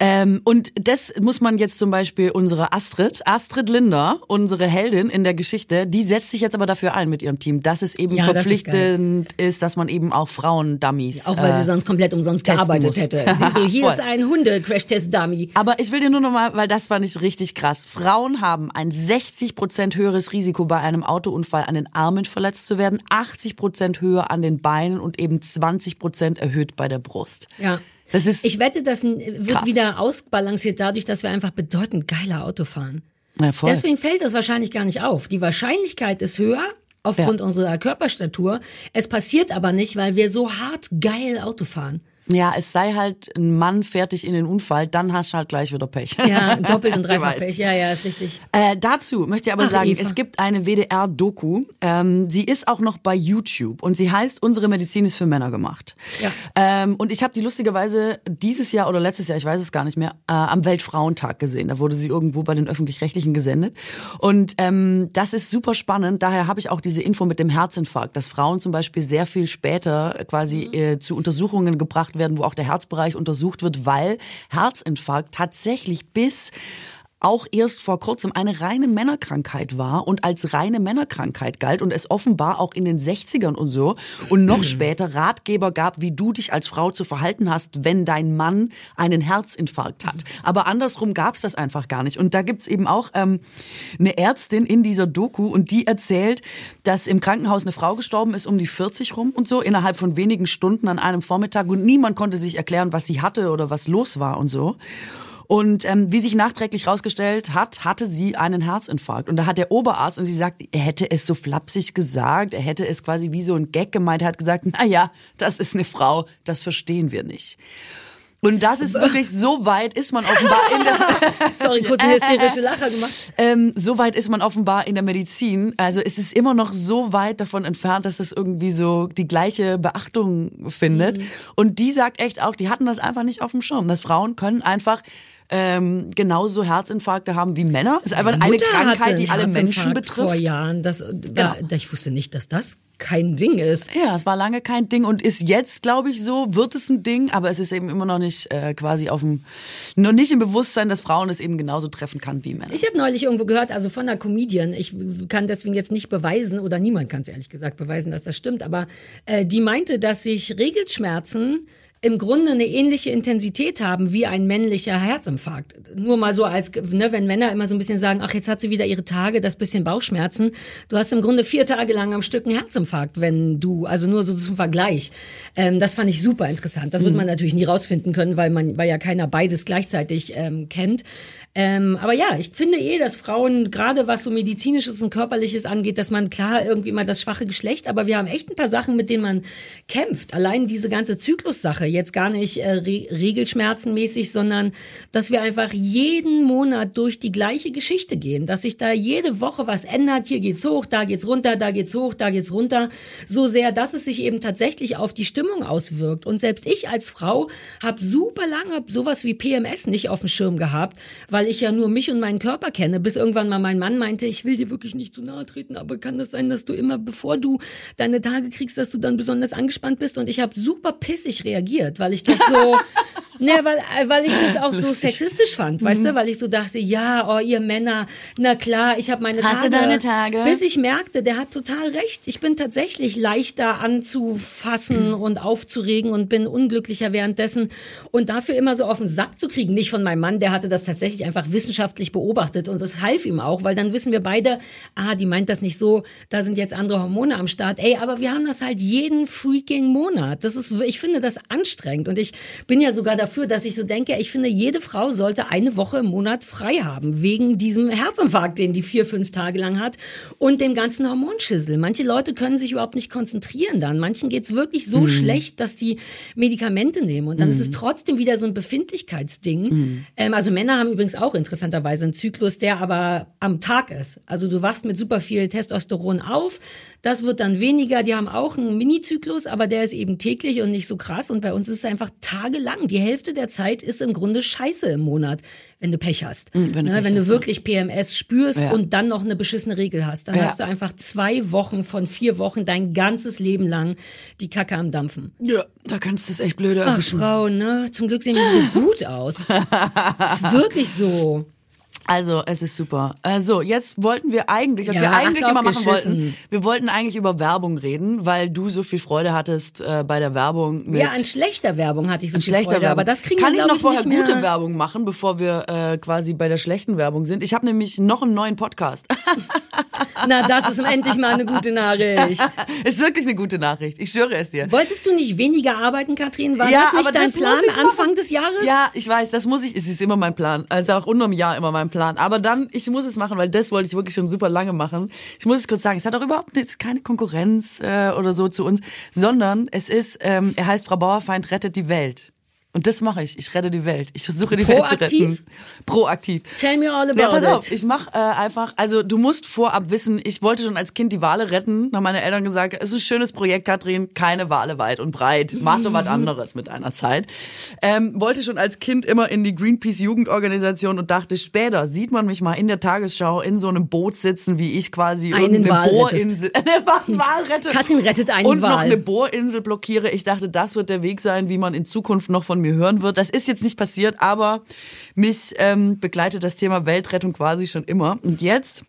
Ähm, und das muss man jetzt zum Beispiel unsere Astrid, Astrid Linder, unsere Heldin in der Geschichte, die setzt sich jetzt aber dafür ein mit ihrem Team, dass es eben ja, verpflichtend ist, ist, dass man eben auch Frauen-Dummies. Ja, auch weil äh, sie sonst komplett umsonst gearbeitet muss. hätte. Sie so, hier ist ein Hunde-Crash-Test-Dummy. Aber ich will dir nur noch mal, weil das fand ich richtig krass. Frauen haben ein 60 Prozent höheres Risiko bei einem Autounfall an den Armen verletzt zu werden, 80 Prozent höher an den Beinen und eben 20 Prozent erhöht bei der Brust. Ja. Das ist ich wette, das wird krass. wieder ausbalanciert dadurch, dass wir einfach bedeutend geiler Auto fahren. Ja. Deswegen fällt das wahrscheinlich gar nicht auf. Die Wahrscheinlichkeit ist höher aufgrund ja. unserer Körperstatur. Es passiert aber nicht, weil wir so hart geil Auto fahren. Ja, es sei halt ein Mann fertig in den Unfall, dann hast du halt gleich wieder Pech. Ja, doppelt und dreifach Pech. Ja, ja, ist richtig. Äh, dazu möchte ich aber Ach, sagen, Eva. es gibt eine WDR-Doku. Ähm, sie ist auch noch bei YouTube und sie heißt Unsere Medizin ist für Männer gemacht. Ja. Ähm, und ich habe die lustigerweise dieses Jahr oder letztes Jahr, ich weiß es gar nicht mehr, äh, am Weltfrauentag gesehen. Da wurde sie irgendwo bei den öffentlich-rechtlichen gesendet. Und ähm, das ist super spannend. Daher habe ich auch diese Info mit dem Herzinfarkt, dass Frauen zum Beispiel sehr viel später quasi mhm. äh, zu Untersuchungen gebracht werden, wo auch der Herzbereich untersucht wird, weil Herzinfarkt tatsächlich bis auch erst vor kurzem eine reine Männerkrankheit war und als reine Männerkrankheit galt und es offenbar auch in den 60ern und so und noch später Ratgeber gab, wie du dich als Frau zu verhalten hast, wenn dein Mann einen Herzinfarkt hat. Aber andersrum gab's das einfach gar nicht. Und da gibt's eben auch ähm, eine Ärztin in dieser Doku und die erzählt, dass im Krankenhaus eine Frau gestorben ist um die 40 rum und so, innerhalb von wenigen Stunden an einem Vormittag und niemand konnte sich erklären, was sie hatte oder was los war und so. Und ähm, wie sich nachträglich rausgestellt hat, hatte sie einen Herzinfarkt. Und da hat der Oberarzt, und sie sagt, er hätte es so flapsig gesagt, er hätte es quasi wie so ein Gag gemeint, er hat gesagt, na ja, das ist eine Frau, das verstehen wir nicht. Und das ist wirklich, so weit ist man offenbar in der... Sorry, kurz eine hysterische Lacher gemacht. Ähm, so weit ist man offenbar in der Medizin. Also es ist immer noch so weit davon entfernt, dass es irgendwie so die gleiche Beachtung findet. Mhm. Und die sagt echt auch, die hatten das einfach nicht auf dem Schirm, dass Frauen können einfach ähm, genauso Herzinfarkte haben wie Männer. Das ist einfach eine Krankheit, die alle Menschen betrifft. Vor Jahren, das, genau. da, ich wusste nicht, dass das kein Ding ist. Ja, es war lange kein Ding und ist jetzt, glaube ich, so, wird es ein Ding, aber es ist eben immer noch nicht äh, quasi auf dem, noch nicht im Bewusstsein, dass Frauen es eben genauso treffen kann wie Männer. Ich habe neulich irgendwo gehört, also von einer Comedian, ich kann deswegen jetzt nicht beweisen, oder niemand kann es ehrlich gesagt beweisen, dass das stimmt, aber äh, die meinte, dass sich Regelschmerzen im Grunde eine ähnliche Intensität haben wie ein männlicher Herzinfarkt. Nur mal so als, ne, wenn Männer immer so ein bisschen sagen, ach, jetzt hat sie wieder ihre Tage, das bisschen Bauchschmerzen. Du hast im Grunde vier Tage lang am Stück einen Herzinfarkt, wenn du, also nur so zum Vergleich. Ähm, das fand ich super interessant. Das mhm. wird man natürlich nie rausfinden können, weil man, weil ja keiner beides gleichzeitig ähm, kennt. Ähm, aber ja, ich finde eh, dass Frauen, gerade was so medizinisches und körperliches angeht, dass man klar irgendwie mal das schwache Geschlecht, aber wir haben echt ein paar Sachen, mit denen man kämpft. Allein diese ganze Zyklussache, jetzt gar nicht äh, re regelschmerzenmäßig, sondern dass wir einfach jeden Monat durch die gleiche Geschichte gehen, dass sich da jede Woche was ändert. Hier geht's hoch, da geht's runter, da geht's hoch, da geht's runter. So sehr, dass es sich eben tatsächlich auf die Stimmung auswirkt. Und selbst ich als Frau habe super lange sowas wie PMS nicht auf dem Schirm gehabt, weil ich ja nur mich und meinen Körper kenne, bis irgendwann mal mein Mann meinte, ich will dir wirklich nicht zu nahe treten, aber kann das sein, dass du immer, bevor du deine Tage kriegst, dass du dann besonders angespannt bist? Und ich habe super pissig reagiert, weil ich das so, ne, weil, weil ich das auch so sexistisch fand, weißt du, mhm. weil ich so dachte, ja, oh, ihr Männer, na klar, ich habe meine Hast Tage. Du deine Tage? Bis ich merkte, der hat total recht. Ich bin tatsächlich leichter anzufassen mhm. und aufzuregen und bin unglücklicher währenddessen. Und dafür immer so auf den Sack zu kriegen, nicht von meinem Mann, der hatte das tatsächlich einfach wissenschaftlich beobachtet und das half ihm auch, weil dann wissen wir beide, ah, die meint das nicht so, da sind jetzt andere Hormone am Start. Ey, aber wir haben das halt jeden freaking Monat. Das ist, ich finde das anstrengend und ich bin ja sogar da, dafür, dass ich so denke, ich finde, jede Frau sollte eine Woche im Monat frei haben, wegen diesem Herzinfarkt, den die vier, fünf Tage lang hat und dem ganzen Hormonschissel. Manche Leute können sich überhaupt nicht konzentrieren dann. Manchen geht's wirklich so mhm. schlecht, dass die Medikamente nehmen und dann mhm. ist es trotzdem wieder so ein Befindlichkeitsding. Mhm. Ähm, also Männer haben übrigens auch interessanterweise einen Zyklus, der aber am Tag ist. Also du wachst mit super viel Testosteron auf, das wird dann weniger. Die haben auch einen Mini-Zyklus, aber der ist eben täglich und nicht so krass. Und bei uns ist es einfach tagelang. Die Hälfte der Zeit ist im Grunde Scheiße im Monat, wenn du Pech hast. Mhm, wenn du, ne, wenn du wirklich PMS spürst ja. und dann noch eine beschissene Regel hast, dann ja. hast du einfach zwei Wochen von vier Wochen dein ganzes Leben lang die Kacke am Dampfen. Ja, da kannst du es echt blöde Ach, Frauen, ne? Zum Glück sehen wir so gut aus. ist wirklich so. Also, es ist super. Also, jetzt wollten wir eigentlich, was ja, wir eigentlich immer machen wollten, wir wollten eigentlich über Werbung reden, weil du so viel Freude hattest äh, bei der Werbung. Mit ja, an schlechter Werbung hatte ich so viel schlechter Freude, Werbung. aber das kriegen Kann wir, ich noch ich, vorher gute Werbung machen, bevor wir äh, quasi bei der schlechten Werbung sind? Ich habe nämlich noch einen neuen Podcast. Na, das ist endlich mal eine gute Nachricht. ist wirklich eine gute Nachricht. Ich schwöre es dir. Wolltest du nicht weniger arbeiten, Katrin? War ja, das nicht dein Plan Anfang des Jahres? Ja, ich weiß, das muss ich, es ist immer mein Plan. Also auch unter einem Jahr immer mein Plan. Aber dann, ich muss es machen, weil das wollte ich wirklich schon super lange machen. Ich muss es kurz sagen, es hat auch überhaupt jetzt keine Konkurrenz äh, oder so zu uns, sondern es ist, ähm, er heißt Frau Bauerfeind rettet die Welt. Und das mache ich. Ich rette die Welt. Ich versuche die Proaktiv? Welt zu retten. Proaktiv. Tell me all about ja, pass it. auf, ich mache äh, einfach, also du musst vorab wissen, ich wollte schon als Kind die Wale retten. Haben meine Eltern gesagt, es ist ein schönes Projekt, Katrin, keine Wale weit und breit. Mach doch was anderes mit deiner Zeit. Ähm, wollte schon als Kind immer in die Greenpeace Jugendorganisation und dachte, später sieht man mich mal in der Tagesschau in so einem Boot sitzen, wie ich quasi einen eine Bohrinsel, eine Wal rette. Katrin rettet einen Und Wal. noch eine Bohrinsel blockiere. Ich dachte, das wird der Weg sein, wie man in Zukunft noch von mir hören wird. Das ist jetzt nicht passiert, aber mich ähm, begleitet das Thema Weltrettung quasi schon immer. Und jetzt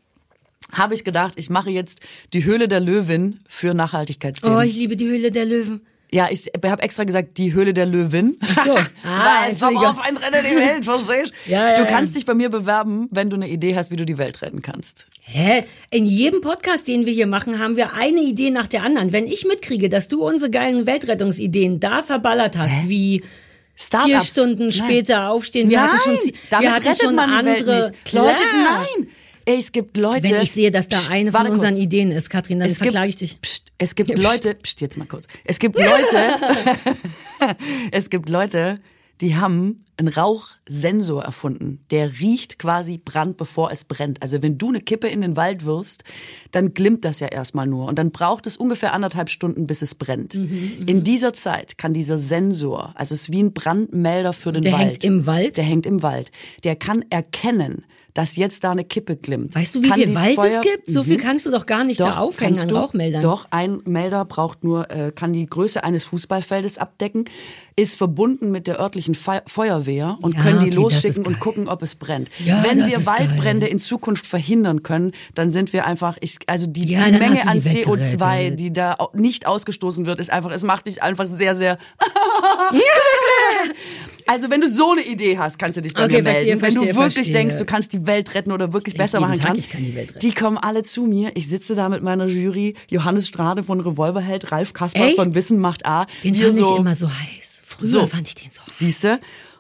habe ich gedacht, ich mache jetzt die Höhle der Löwin für Nachhaltigkeitsthemen. Oh, ich liebe die Höhle der Löwen. Ja, ich habe extra gesagt, die Höhle der Löwin. Ach so. Ah, Weil auf ein Rennen die Welt, verstehst ja, ja, Du kannst dich bei mir bewerben, wenn du eine Idee hast, wie du die Welt retten kannst. Hä? In jedem Podcast, den wir hier machen, haben wir eine Idee nach der anderen. Wenn ich mitkriege, dass du unsere geilen Weltrettungsideen da verballert hast, Hä? wie Startups. Vier Stunden später Nein. aufstehen. Wir nein, hatten schon, damit wir hatten rettet schon man andere. Leute, nein. Es gibt Leute. Wenn ich sehe, dass da eine von unseren kurz. Ideen ist, Katrin, dann verklage ich dich. Pst, es gibt Leute, pst, jetzt mal kurz. Es gibt Leute, es gibt Leute, die haben einen Rauchsensor erfunden. Der riecht quasi Brand, bevor es brennt. Also wenn du eine Kippe in den Wald wirfst, dann glimmt das ja erstmal nur. Und dann braucht es ungefähr anderthalb Stunden, bis es brennt. Mhm, in dieser Zeit kann dieser Sensor, also es ist wie ein Brandmelder für den der Wald. Der hängt im Wald? Der hängt im Wald. Der kann erkennen, dass jetzt da eine Kippe glimmt. Weißt du, wie kann viel Wald Feuer es gibt? So viel Mhm. kannst du doch gar nicht Doch, da aufhängen kannst an. Rauchmeldern. Doch, ein Melder braucht nur, äh, kann die Größe eines Fußballfeldes abdecken, ist verbunden mit der örtlichen Fe Feuerwehr und Ja, können die okay, losschicken und gucken, ob es brennt. Ja, Wenn wir Waldbrände geil. in Zukunft verhindern können, dann sind wir einfach, ich, also die, Ja, die Menge du an die CO2, weggerettet. die da nicht ausgestoßen wird, ist einfach, es macht dich einfach sehr, sehr Also wenn du so eine Idee hast, kannst du dich bei Okay, mir melden. verstehe, wenn du verstehe, wirklich verstehe. denkst, du kannst die Welt retten oder wirklich besser jeden machen Tag, kannst, ich kann die Welt retten. die kommen alle zu mir. Ich sitze da mit meiner Jury, Johannes Strade von Revolverheld, Ralf Kaspers Echt? von Wissen macht A. Den fand so, ich immer so heiß. Früher So. fand ich den so heiß. Siehste?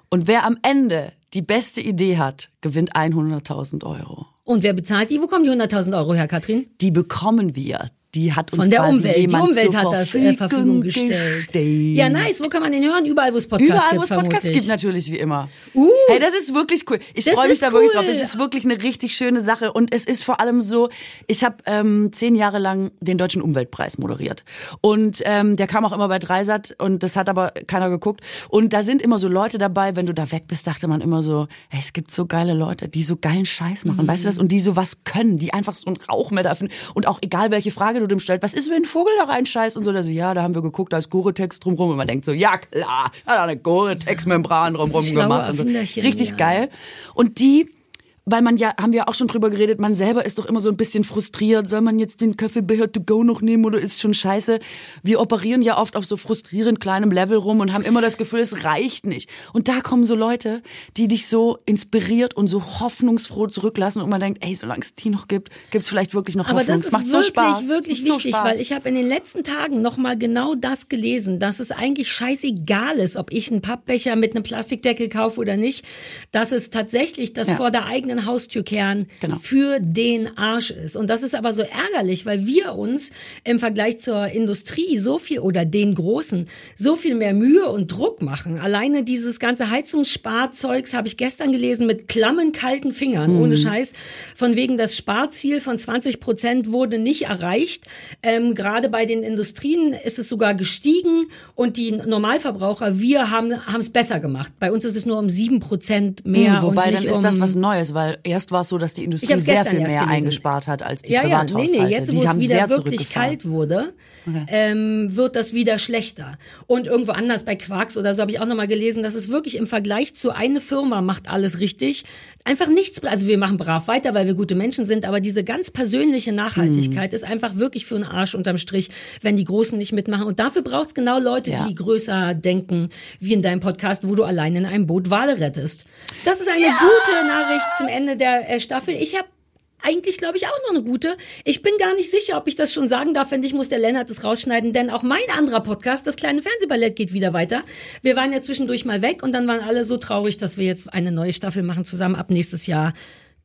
Und wer am Ende die beste Idee hat, gewinnt 100.000 Euro. Und wer bezahlt die? Wo kommen die 100.000 Euro her, Katrin? Die bekommen wir. Die hat uns Von der Umwelt. Die Umwelt zur hat das äh, Verfügung gestellt. gestellt. Ja, nice. Wo kann man den hören? Überall, wo es Podcasts Überall, wo gibt, es Podcasts gibt, natürlich wie immer. Uh. hey, das ist wirklich cool. Ich freue mich da wirklich cool. drauf. Es ist wirklich eine richtig schöne Sache und es ist vor allem so. Ich habe ähm, zehn Jahre lang den deutschen Umweltpreis moderiert und ähm, der kam auch immer bei Dreisat und das hat aber keiner geguckt. Und da sind immer so Leute dabei. Wenn du da weg bist, dachte man immer so, hey, es gibt so geile Leute, die so geilen Scheiß machen, weißt du das? Und die so was können, die einfach so einen Rauch mehr dafür und auch egal welche Frage du dem stellst, was ist, wenn ein Vogel da reinscheißt und so, da so, ja, da haben wir geguckt, da ist Gore-Tex drumrum und man denkt so, ja klar, hat er eine Gore-Tex-Membran drumrum gemacht so. Richtig ja. geil. Und die weil man ja, haben wir auch schon drüber geredet, man selber ist doch immer so ein bisschen frustriert. Soll man jetzt den Kaffeebecher to go noch nehmen oder ist schon scheiße? Wir operieren ja oft auf so frustrierend kleinem Level rum und haben immer das Gefühl, es reicht nicht. Und da kommen so Leute, die dich so inspiriert und so hoffnungsfroh zurücklassen und man denkt, ey, solange es die noch gibt, gibt es vielleicht wirklich noch Aber Hoffnung. das ist macht wirklich, so Spaß. wirklich Es macht wichtig, so Spaß. weil ich habe in den letzten Tagen nochmal genau das gelesen, dass es eigentlich scheißegal ist, ob ich einen Pappbecher mit einem Plastikdeckel kaufe oder nicht, dass es tatsächlich das Ja. vor der eigenen Haustür kehren Genau. für den Arsch ist. Und das ist aber so ärgerlich, weil wir uns im Vergleich zur Industrie so viel oder den Großen so viel mehr Mühe und Druck machen. Alleine dieses ganze Heizungssparzeugs habe ich gestern gelesen mit klammen kalten Fingern, Mhm. ohne Scheiß. Von wegen das Sparziel von 20 Prozent wurde nicht erreicht. Ähm, Gerade bei den Industrien ist es sogar gestiegen und die Normalverbraucher, wir haben es besser gemacht. Bei uns ist es nur um 7 Prozent mehr. Hm, Wobei dann ist um, das was Neues, weil erst war es so, dass die Industrie sehr viel mehr gelesen. eingespart hat als die ja, ja, nee, Privathaushalte. nee, jetzt die wo es haben wieder wirklich kalt wurde, ähm, wird das wieder schlechter. Und irgendwo anders bei Quarks oder so habe ich auch nochmal gelesen, dass es wirklich im Vergleich zu eine Firma macht alles richtig. Einfach nichts, also wir machen brav weiter, weil wir gute Menschen sind, aber diese ganz persönliche Nachhaltigkeit ist einfach wirklich für einen Arsch unterm Strich, wenn die Großen nicht mitmachen. Und dafür braucht es genau Leute, Ja. die größer denken, wie in deinem Podcast, wo du allein in einem Boot Wale rettest. Das ist eine gute Nachricht zum Ende der äh, Staffel. Ich habe eigentlich, glaube ich, auch noch eine gute. Ich bin gar nicht sicher, ob ich das schon sagen darf. Wenn nicht, muss der Lennart es rausschneiden, denn auch mein anderer Podcast, das kleine Fernsehballett, geht wieder weiter. Wir waren ja zwischendurch mal weg und dann waren alle so traurig, dass wir jetzt eine neue Staffel machen zusammen ab nächstes Jahr.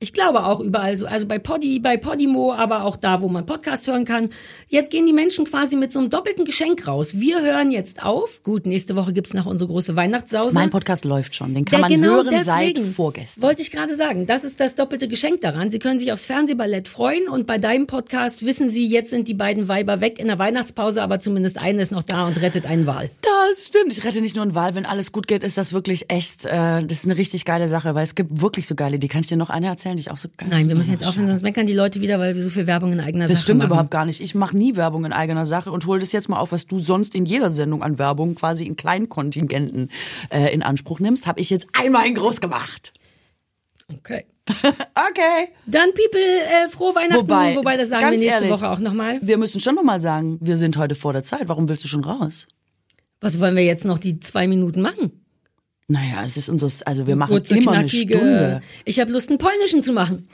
Ich glaube auch überall so, also bei Poddy, bei Podimo, aber auch da, wo man Podcast hören kann. Jetzt gehen die Menschen quasi mit so einem doppelten Geschenk raus. Wir hören jetzt auf. Gut, nächste Woche gibt's noch unsere große Weihnachtssause. Mein Podcast läuft schon, den kann Ja, man genau hören seit vorgestern. Wollte ich gerade sagen. Das ist das doppelte Geschenk daran. Sie können sich aufs Fernsehballett freuen und bei deinem Podcast wissen Sie, jetzt sind die beiden Weiber weg in der Weihnachtspause, aber zumindest eine ist noch da und rettet einen Wal. Das stimmt. Ich rette nicht nur einen Wal. Wenn alles gut geht, ist das wirklich echt, äh, das ist eine richtig geile Sache, weil es gibt wirklich so geile, die kann ich dir noch eine erzählen, die ich auch so geil Nein, wir müssen jetzt aufhören, sonst meckern die Leute wieder, weil wir so viel Werbung in eigener Das Sache stimmt machen. überhaupt gar nicht. Ich mache nie Werbung in eigener Sache und hol das jetzt mal auf, was du sonst in jeder Sendung an Werbung quasi in Kleinkontingenten äh, in Anspruch nimmst, habe ich jetzt einmal in groß gemacht. Okay. Okay. Dann People, äh, frohe Weihnachten, Wobei, wobei, das sagen wir nächste ehrlich, Woche auch nochmal. Wir müssen schon noch mal sagen, wir sind heute vor der Zeit. Warum willst du schon raus? Was wollen wir jetzt noch die zwei Minuten machen? Naja, es ist unser, also wir machen Kurze, immer eine knackige. Stunde. Ich habe Lust, einen polnischen zu machen.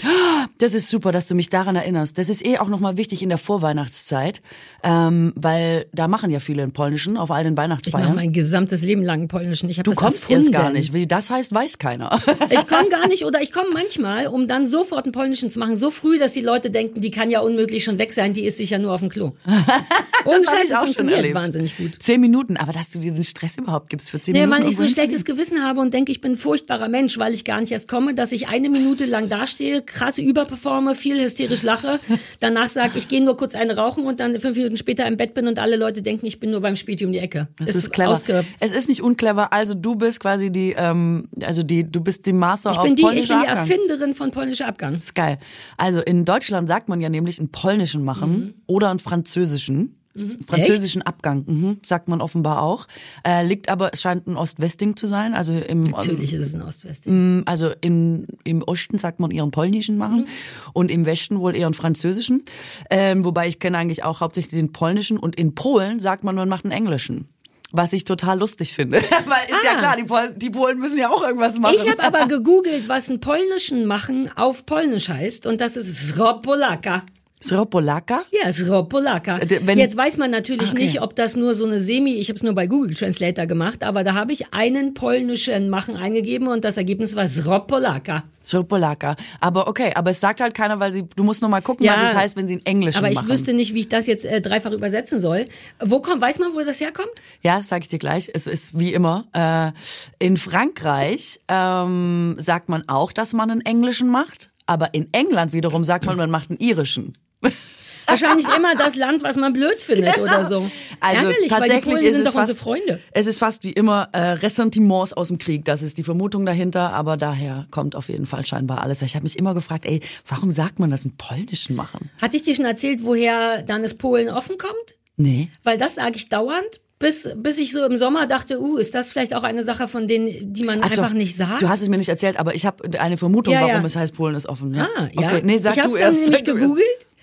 Das ist super, dass du mich daran erinnerst. Das ist eh auch nochmal wichtig in der Vorweihnachtszeit, ähm, weil da machen ja viele einen polnischen auf all den Ich mache Weihnachtsfeiern. mein gesamtes Leben lang einen polnischen. Ich Du das kommst erfunden. erst gar nicht. Wie das heißt, weiß keiner. Ich komme gar nicht oder ich komme manchmal, um dann sofort einen polnischen zu machen, so früh, dass die Leute denken, die kann ja unmöglich schon weg sein, die ist sicher nur auf dem Klo. Und hab ich auch schon erlebt. wahnsinnig gut. Zehn Minuten, aber dass du dir den Stress überhaupt gibst für zehn Nee, Minuten. weil ich so ein schlechtes Gewissen habe und denke, ich bin ein furchtbarer Mensch, weil ich gar nicht erst komme, dass ich eine Minute lang dastehe, krasse überperforme, viel hysterisch lache, danach sage, ich gehe nur kurz eine rauchen und dann fünf Minuten später im Bett bin und alle Leute denken, ich bin nur beim Späti um die Ecke. Das ist, clever. ausge- Es ist nicht unclever. Also du bist quasi die, ähm, also die, du bist die Master Ich auf bin die, ich polnischer bin die Abgang. Erfinderin von polnischer Abgang. Das ist geil. Also in Deutschland sagt man ja nämlich einen polnischen machen Mhm. oder einen französischen. Einen Französischen Abgang, mhm, sagt man offenbar auch. Äh, liegt aber, es scheint ein Ost-West-Ding zu sein. Also im, Natürlich ist es ein Ost-West. Mm, Also in, im Osten sagt man ihren polnischen machen Mhm. und im Westen wohl eher einen französischen. Ähm, wobei ich kenne eigentlich auch hauptsächlich den polnischen und in Polen sagt man, man macht einen englischen. Was ich total lustig finde. Weil ist ja Ah. klar, die Polen, die Polen müssen ja auch irgendwas machen. Ich habe aber gegoogelt, was ein polnischen Machen auf Polnisch heißt und das ist Sropolaka. Sropolaka? Ja, Sropolaka. D- wenn- Jetzt weiß man natürlich Okay. nicht, ob das nur so eine Semi, ich habe es nur bei Google Translator gemacht, aber da habe ich einen polnischen Machen eingegeben und das Ergebnis war Sropolaka. Sropolaka. Aber okay, aber es sagt halt keiner, weil sie, du musst noch mal gucken, Ja. was es heißt, wenn sie einen englischen Aber ich machen. wüsste nicht, wie ich das jetzt äh, dreifach übersetzen soll. Wo kommt, weiß man, wo das herkommt? Ja, sag ich dir gleich. Es ist wie immer. Äh, in Frankreich ähm, sagt man auch, dass man einen englischen macht. Aber in England wiederum sagt man, man macht einen irischen. Wahrscheinlich immer das Land, was man blöd findet oder so. Also Ärgerlich, weil die tatsächlich Polen sind es doch fast, unsere Freunde. Es ist fast wie immer äh, Ressentiments aus dem Krieg. Das ist die Vermutung dahinter, aber daher kommt auf jeden Fall scheinbar alles. Ich habe mich immer gefragt, ey, warum sagt man das im Polnischen machen? Hatte ich dir schon erzählt, woher dann das Polen offen kommt? Nee. Weil das sage ich dauernd. bis, bis ich so im Sommer dachte, uh, ist das vielleicht auch eine Sache von denen, die man Ach einfach doch, nicht sagt? Du hast es mir nicht erzählt, aber ich habe eine Vermutung, Ja, ja. warum es heißt, Polen ist offen. Ja? ah, ja. Okay, nee, sag ich dann erst. nämlich sag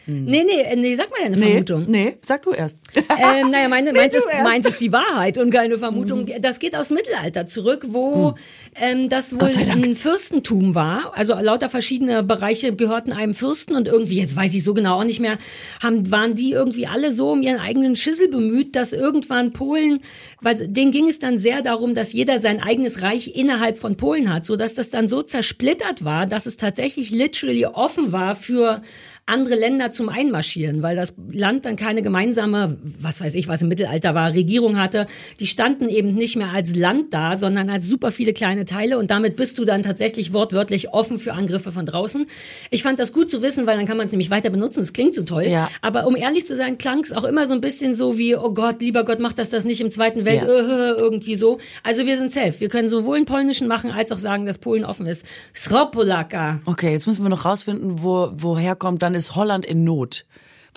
gegoogelt. Nee, nee, äh, nee, sag mal deine Nee, Vermutung. nee, sag du erst. Ähm, naja, meine, meins, du ist, meins ist die Wahrheit und keine Vermutung. Das geht aus Mittelalter zurück, wo ähm, das wohl ein Fürstentum war. Also lauter verschiedene Bereiche gehörten einem Fürsten und irgendwie, jetzt weiß ich so genau auch nicht mehr, haben, waren die irgendwie alle so um ihren eigenen Schissel bemüht, dass irgendwann Polen, weil denen ging es dann sehr darum, dass jeder sein eigenes Reich innerhalb von Polen hat, so dass das dann so zersplittert war, dass es tatsächlich literally offen war für andere Länder zum Einmarschieren, weil das Land dann keine gemeinsame, was weiß ich, was im Mittelalter war, Regierung hatte. Die standen eben nicht mehr als Land da, sondern als super viele kleine Teile und damit bist du dann tatsächlich wortwörtlich offen für Angriffe von draußen. Ich fand das gut zu wissen, weil dann kann man es nämlich weiter benutzen. Es klingt so toll. Ja. Aber um ehrlich zu sein, klang es auch immer so ein bisschen so wie, oh Gott, lieber Gott, macht das das nicht im Zweiten Welt, Ja. äh, irgendwie so. Also wir sind safe. Wir können sowohl einen polnischen machen, als auch sagen, dass Polen offen ist. Sropolaka. Okay, jetzt müssen wir noch rausfinden, wo, woher kommt. Dann ist Holland in Not.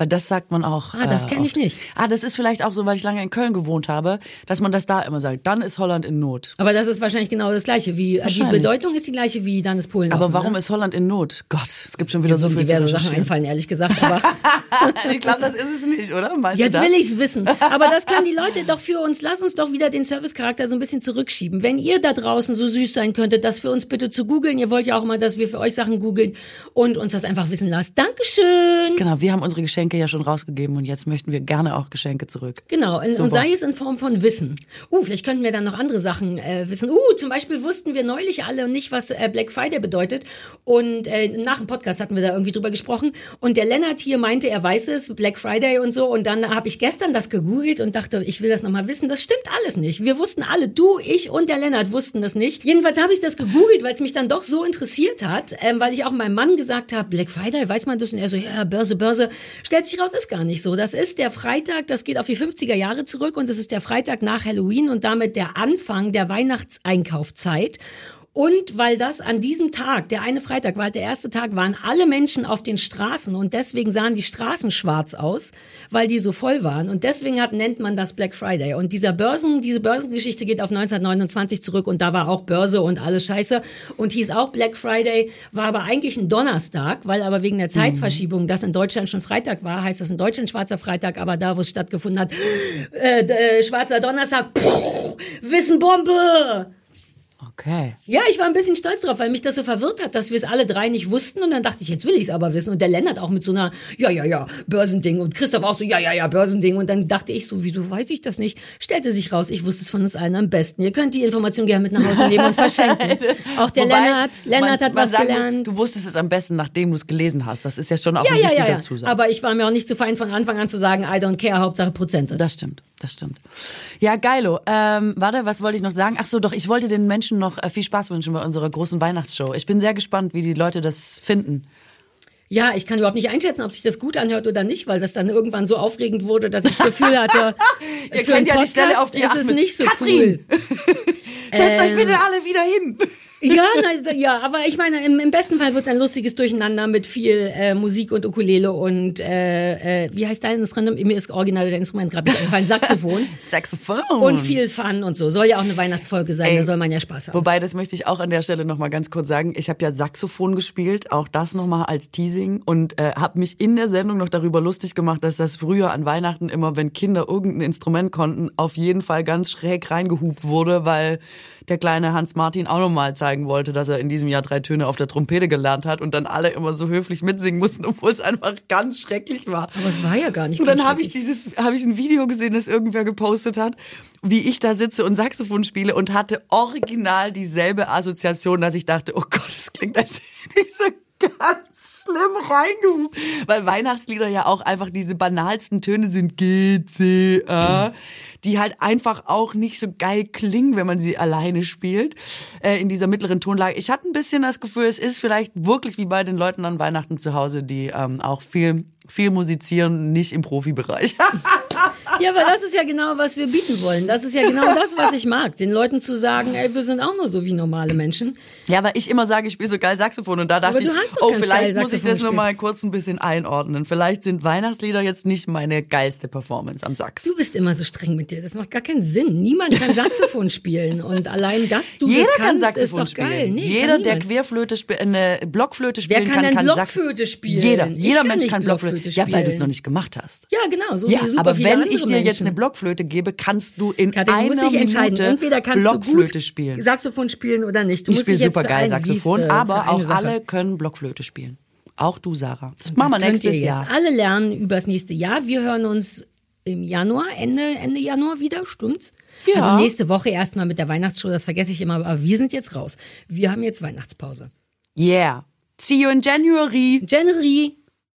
Weil das sagt man auch. Ah, das äh, kenn ich nicht. Ah, das ist vielleicht auch so, weil ich lange in Köln gewohnt habe, dass man das da immer sagt. Dann ist Holland in Not. Aber das ist wahrscheinlich genau das Gleiche. Wie, die Wahrscheinlich. Bedeutung ist die gleiche wie dann ist Polen Aber offen, warum ne? ist Holland in Not? Gott, es gibt schon wieder so so viel diverse Sachen einfallen, ehrlich gesagt. Aber ich glaube, das ist es nicht, oder? Meinst jetzt will ich's wissen. Aber das können die Leute doch für uns. Lass uns doch wieder den Servicecharakter so ein bisschen zurückschieben. Wenn ihr da draußen so süß sein könntet, das für uns bitte zu googeln. Ihr wollt ja auch mal, dass wir für euch Sachen googeln und uns das einfach wissen lasst. Dankeschön. Genau, wir haben unsere Geschenke ja schon rausgegeben und jetzt möchten wir gerne auch Geschenke zurück. Genau, und, Super. und sei es in Form von Wissen. Uh, vielleicht könnten wir dann noch andere Sachen äh, wissen. Uh, zum Beispiel wussten wir neulich alle nicht, was äh, Black Friday bedeutet. Und äh, nach dem Podcast hatten wir da irgendwie drüber gesprochen. Und der Lennart hier meinte, er weiß es, Black Friday und so. Und dann habe ich gestern das gegoogelt und dachte, ich will das nochmal wissen. Das stimmt alles nicht. Wir wussten alle, du, ich und der Lennart wussten das nicht. Jedenfalls habe ich das gegoogelt, weil es mich dann doch so interessiert hat, ähm, weil ich auch meinem Mann gesagt habe, Black Friday, weiß man das? Und er so, ja, Börse, Börse. Stellt sich raus, ist gar nicht so. Das ist der Freitag, das geht auf die 50er Jahre zurück und es ist der Freitag nach Halloween und damit der Anfang der Weihnachtseinkaufzeit. Und weil das an diesem Tag, der eine Freitag war halt der erste Tag, waren alle Menschen auf den Straßen und deswegen sahen die Straßen schwarz aus, weil die so voll waren. Und deswegen hat, nennt man das Black Friday. Und dieser Börsen, diese Börsengeschichte geht auf 1929 zurück und da war auch Börse und alles scheiße und hieß auch Black Friday, war aber eigentlich ein Donnerstag, weil aber wegen der Zeitverschiebung das in Deutschland schon Freitag war, heißt das in Deutschland schwarzer Freitag, aber da, wo es stattgefunden hat, äh, äh, schwarzer Donnerstag, pff, Wissenbombe! Okay. Ja, ich war ein bisschen stolz drauf, weil mich das so verwirrt hat, dass wir es alle drei nicht wussten. Und dann dachte ich, jetzt will ich es aber wissen. Und der Lennart auch mit so einer, ja, ja, ja, Börsending. Und Christoph auch so, ja, ja, ja, Börsending. Und dann dachte ich so, wieso weiß ich das nicht? Stellte sich raus, ich wusste es von uns allen am besten. Ihr könnt die Information gerne mit nach Hause nehmen und verschenken. Auch der Wobei, Lennart, Lennart man- hat man was sagen gelernt. Du wusstest es am besten, nachdem du es gelesen hast. Das ist ja schon auch Ja, ein ja, wichtiger ja, ja. Zusatz. Aber ich war mir auch nicht zu fein von Anfang an zu sagen, I don't care, Hauptsache Prozente. Das stimmt, das stimmt. Ja, geilo. Ähm, warte, was wollte ich noch sagen? Ach so, doch, ich wollte den Menschen noch äh, viel Spaß wünschen bei unserer großen Weihnachtsshow. Ich bin sehr gespannt, wie die Leute das finden. Ja, ich kann überhaupt nicht einschätzen, ob sich das gut anhört oder nicht, weil das dann irgendwann so aufregend wurde, dass ich das Gefühl hatte, Ihr für kennt ja einen die Stelle, Podcast auf die ist es nicht so Katrin! cool. Setzt euch Ähm. bitte alle wieder hin. Ja, na, ja, aber ich meine, im, im besten Fall wird es ein lustiges Durcheinander mit viel äh, Musik und Ukulele und äh, äh, wie heißt dein Instrument? Mir ist original dein Instrument gerade eingefallen, Saxophon. Saxophon. Und viel Fun und so. Soll ja auch eine Weihnachtsfolge sein, Ey. da soll man ja Spaß haben. Wobei, das möchte ich auch an der Stelle nochmal ganz kurz sagen. Ich habe ja Saxophon gespielt, auch das nochmal als Teasing und äh, habe mich in der Sendung noch darüber lustig gemacht, dass das früher an Weihnachten immer, wenn Kinder irgendein Instrument konnten, auf jeden Fall ganz schräg reingehupt wurde, weil der kleine Hans Martin auch nochmal zeigen wollte, dass er in diesem Jahr drei Töne auf der Trompete gelernt hat und dann alle immer so höflich mitsingen mussten, obwohl es einfach ganz schrecklich war. Aber es war ja gar nicht Und dann habe ich dieses, habe ich ein Video gesehen, das irgendwer gepostet hat, wie ich da sitze und Saxophon spiele und hatte original dieselbe Assoziation, dass ich dachte, oh Gott, das klingt, als hätte ich so ganz schlimm reingehupt. Weil Weihnachtslieder ja auch einfach diese banalsten Töne sind, G, C, A, die halt einfach auch nicht so geil klingen, wenn man sie alleine spielt, äh, in dieser mittleren Tonlage. Ich hatte ein bisschen das Gefühl, es ist vielleicht wirklich wie bei den Leuten an Weihnachten zu Hause, die ähm, auch viel viel musizieren, nicht im Profibereich. Ja, aber das ist ja genau, was wir bieten wollen. Das ist ja genau das, was ich mag. Den Leuten zu sagen, ey, wir sind auch nur so wie normale Menschen. Ja, weil ich immer sage, ich spiele so geil Saxophon und da dachte ich, oh, vielleicht muss ich das noch gespielt. mal kurz ein bisschen einordnen. Vielleicht sind Weihnachtslieder jetzt nicht meine geilste Performance am Sax. Du bist immer so streng mit dir. Das macht gar keinen Sinn. Niemand kann Saxophon spielen. Und allein, dass du Jeder das kann kannst, Saxophon ist doch geil. spielen. Nee, Jeder, kann der. Querflöte spielt, eine Blockflöte Wer spielen kann denn Sax- Blockflöte spielen? Jeder, jeder kann Mensch kann Blockflöte. Blockflöte Ja, weil du es spielen. noch nicht gemacht hast. Ja, genau. So Ja, aber wenn ich dir jetzt Menschen. eine Blockflöte gebe, kannst du in Katja, du einer entscheiden. Minute Entweder kannst Blockflöte du gut spielen. Saxophon spielen oder nicht. Du Ich spiele jetzt super geil Saxophon, siehste, aber für eine auch Sache. alle können Blockflöte spielen. Auch du, Sarah. Das machen wir nächstes jetzt Jahr. alle lernen übers nächste Jahr. Wir hören uns im Januar, Ende, Ende Januar wieder, stimmt's? Ja. Also nächste Woche erstmal mit der Weihnachtsshow, das vergesse ich immer, aber wir sind jetzt raus. Wir haben jetzt Weihnachtspause. Yeah. See you in January. January.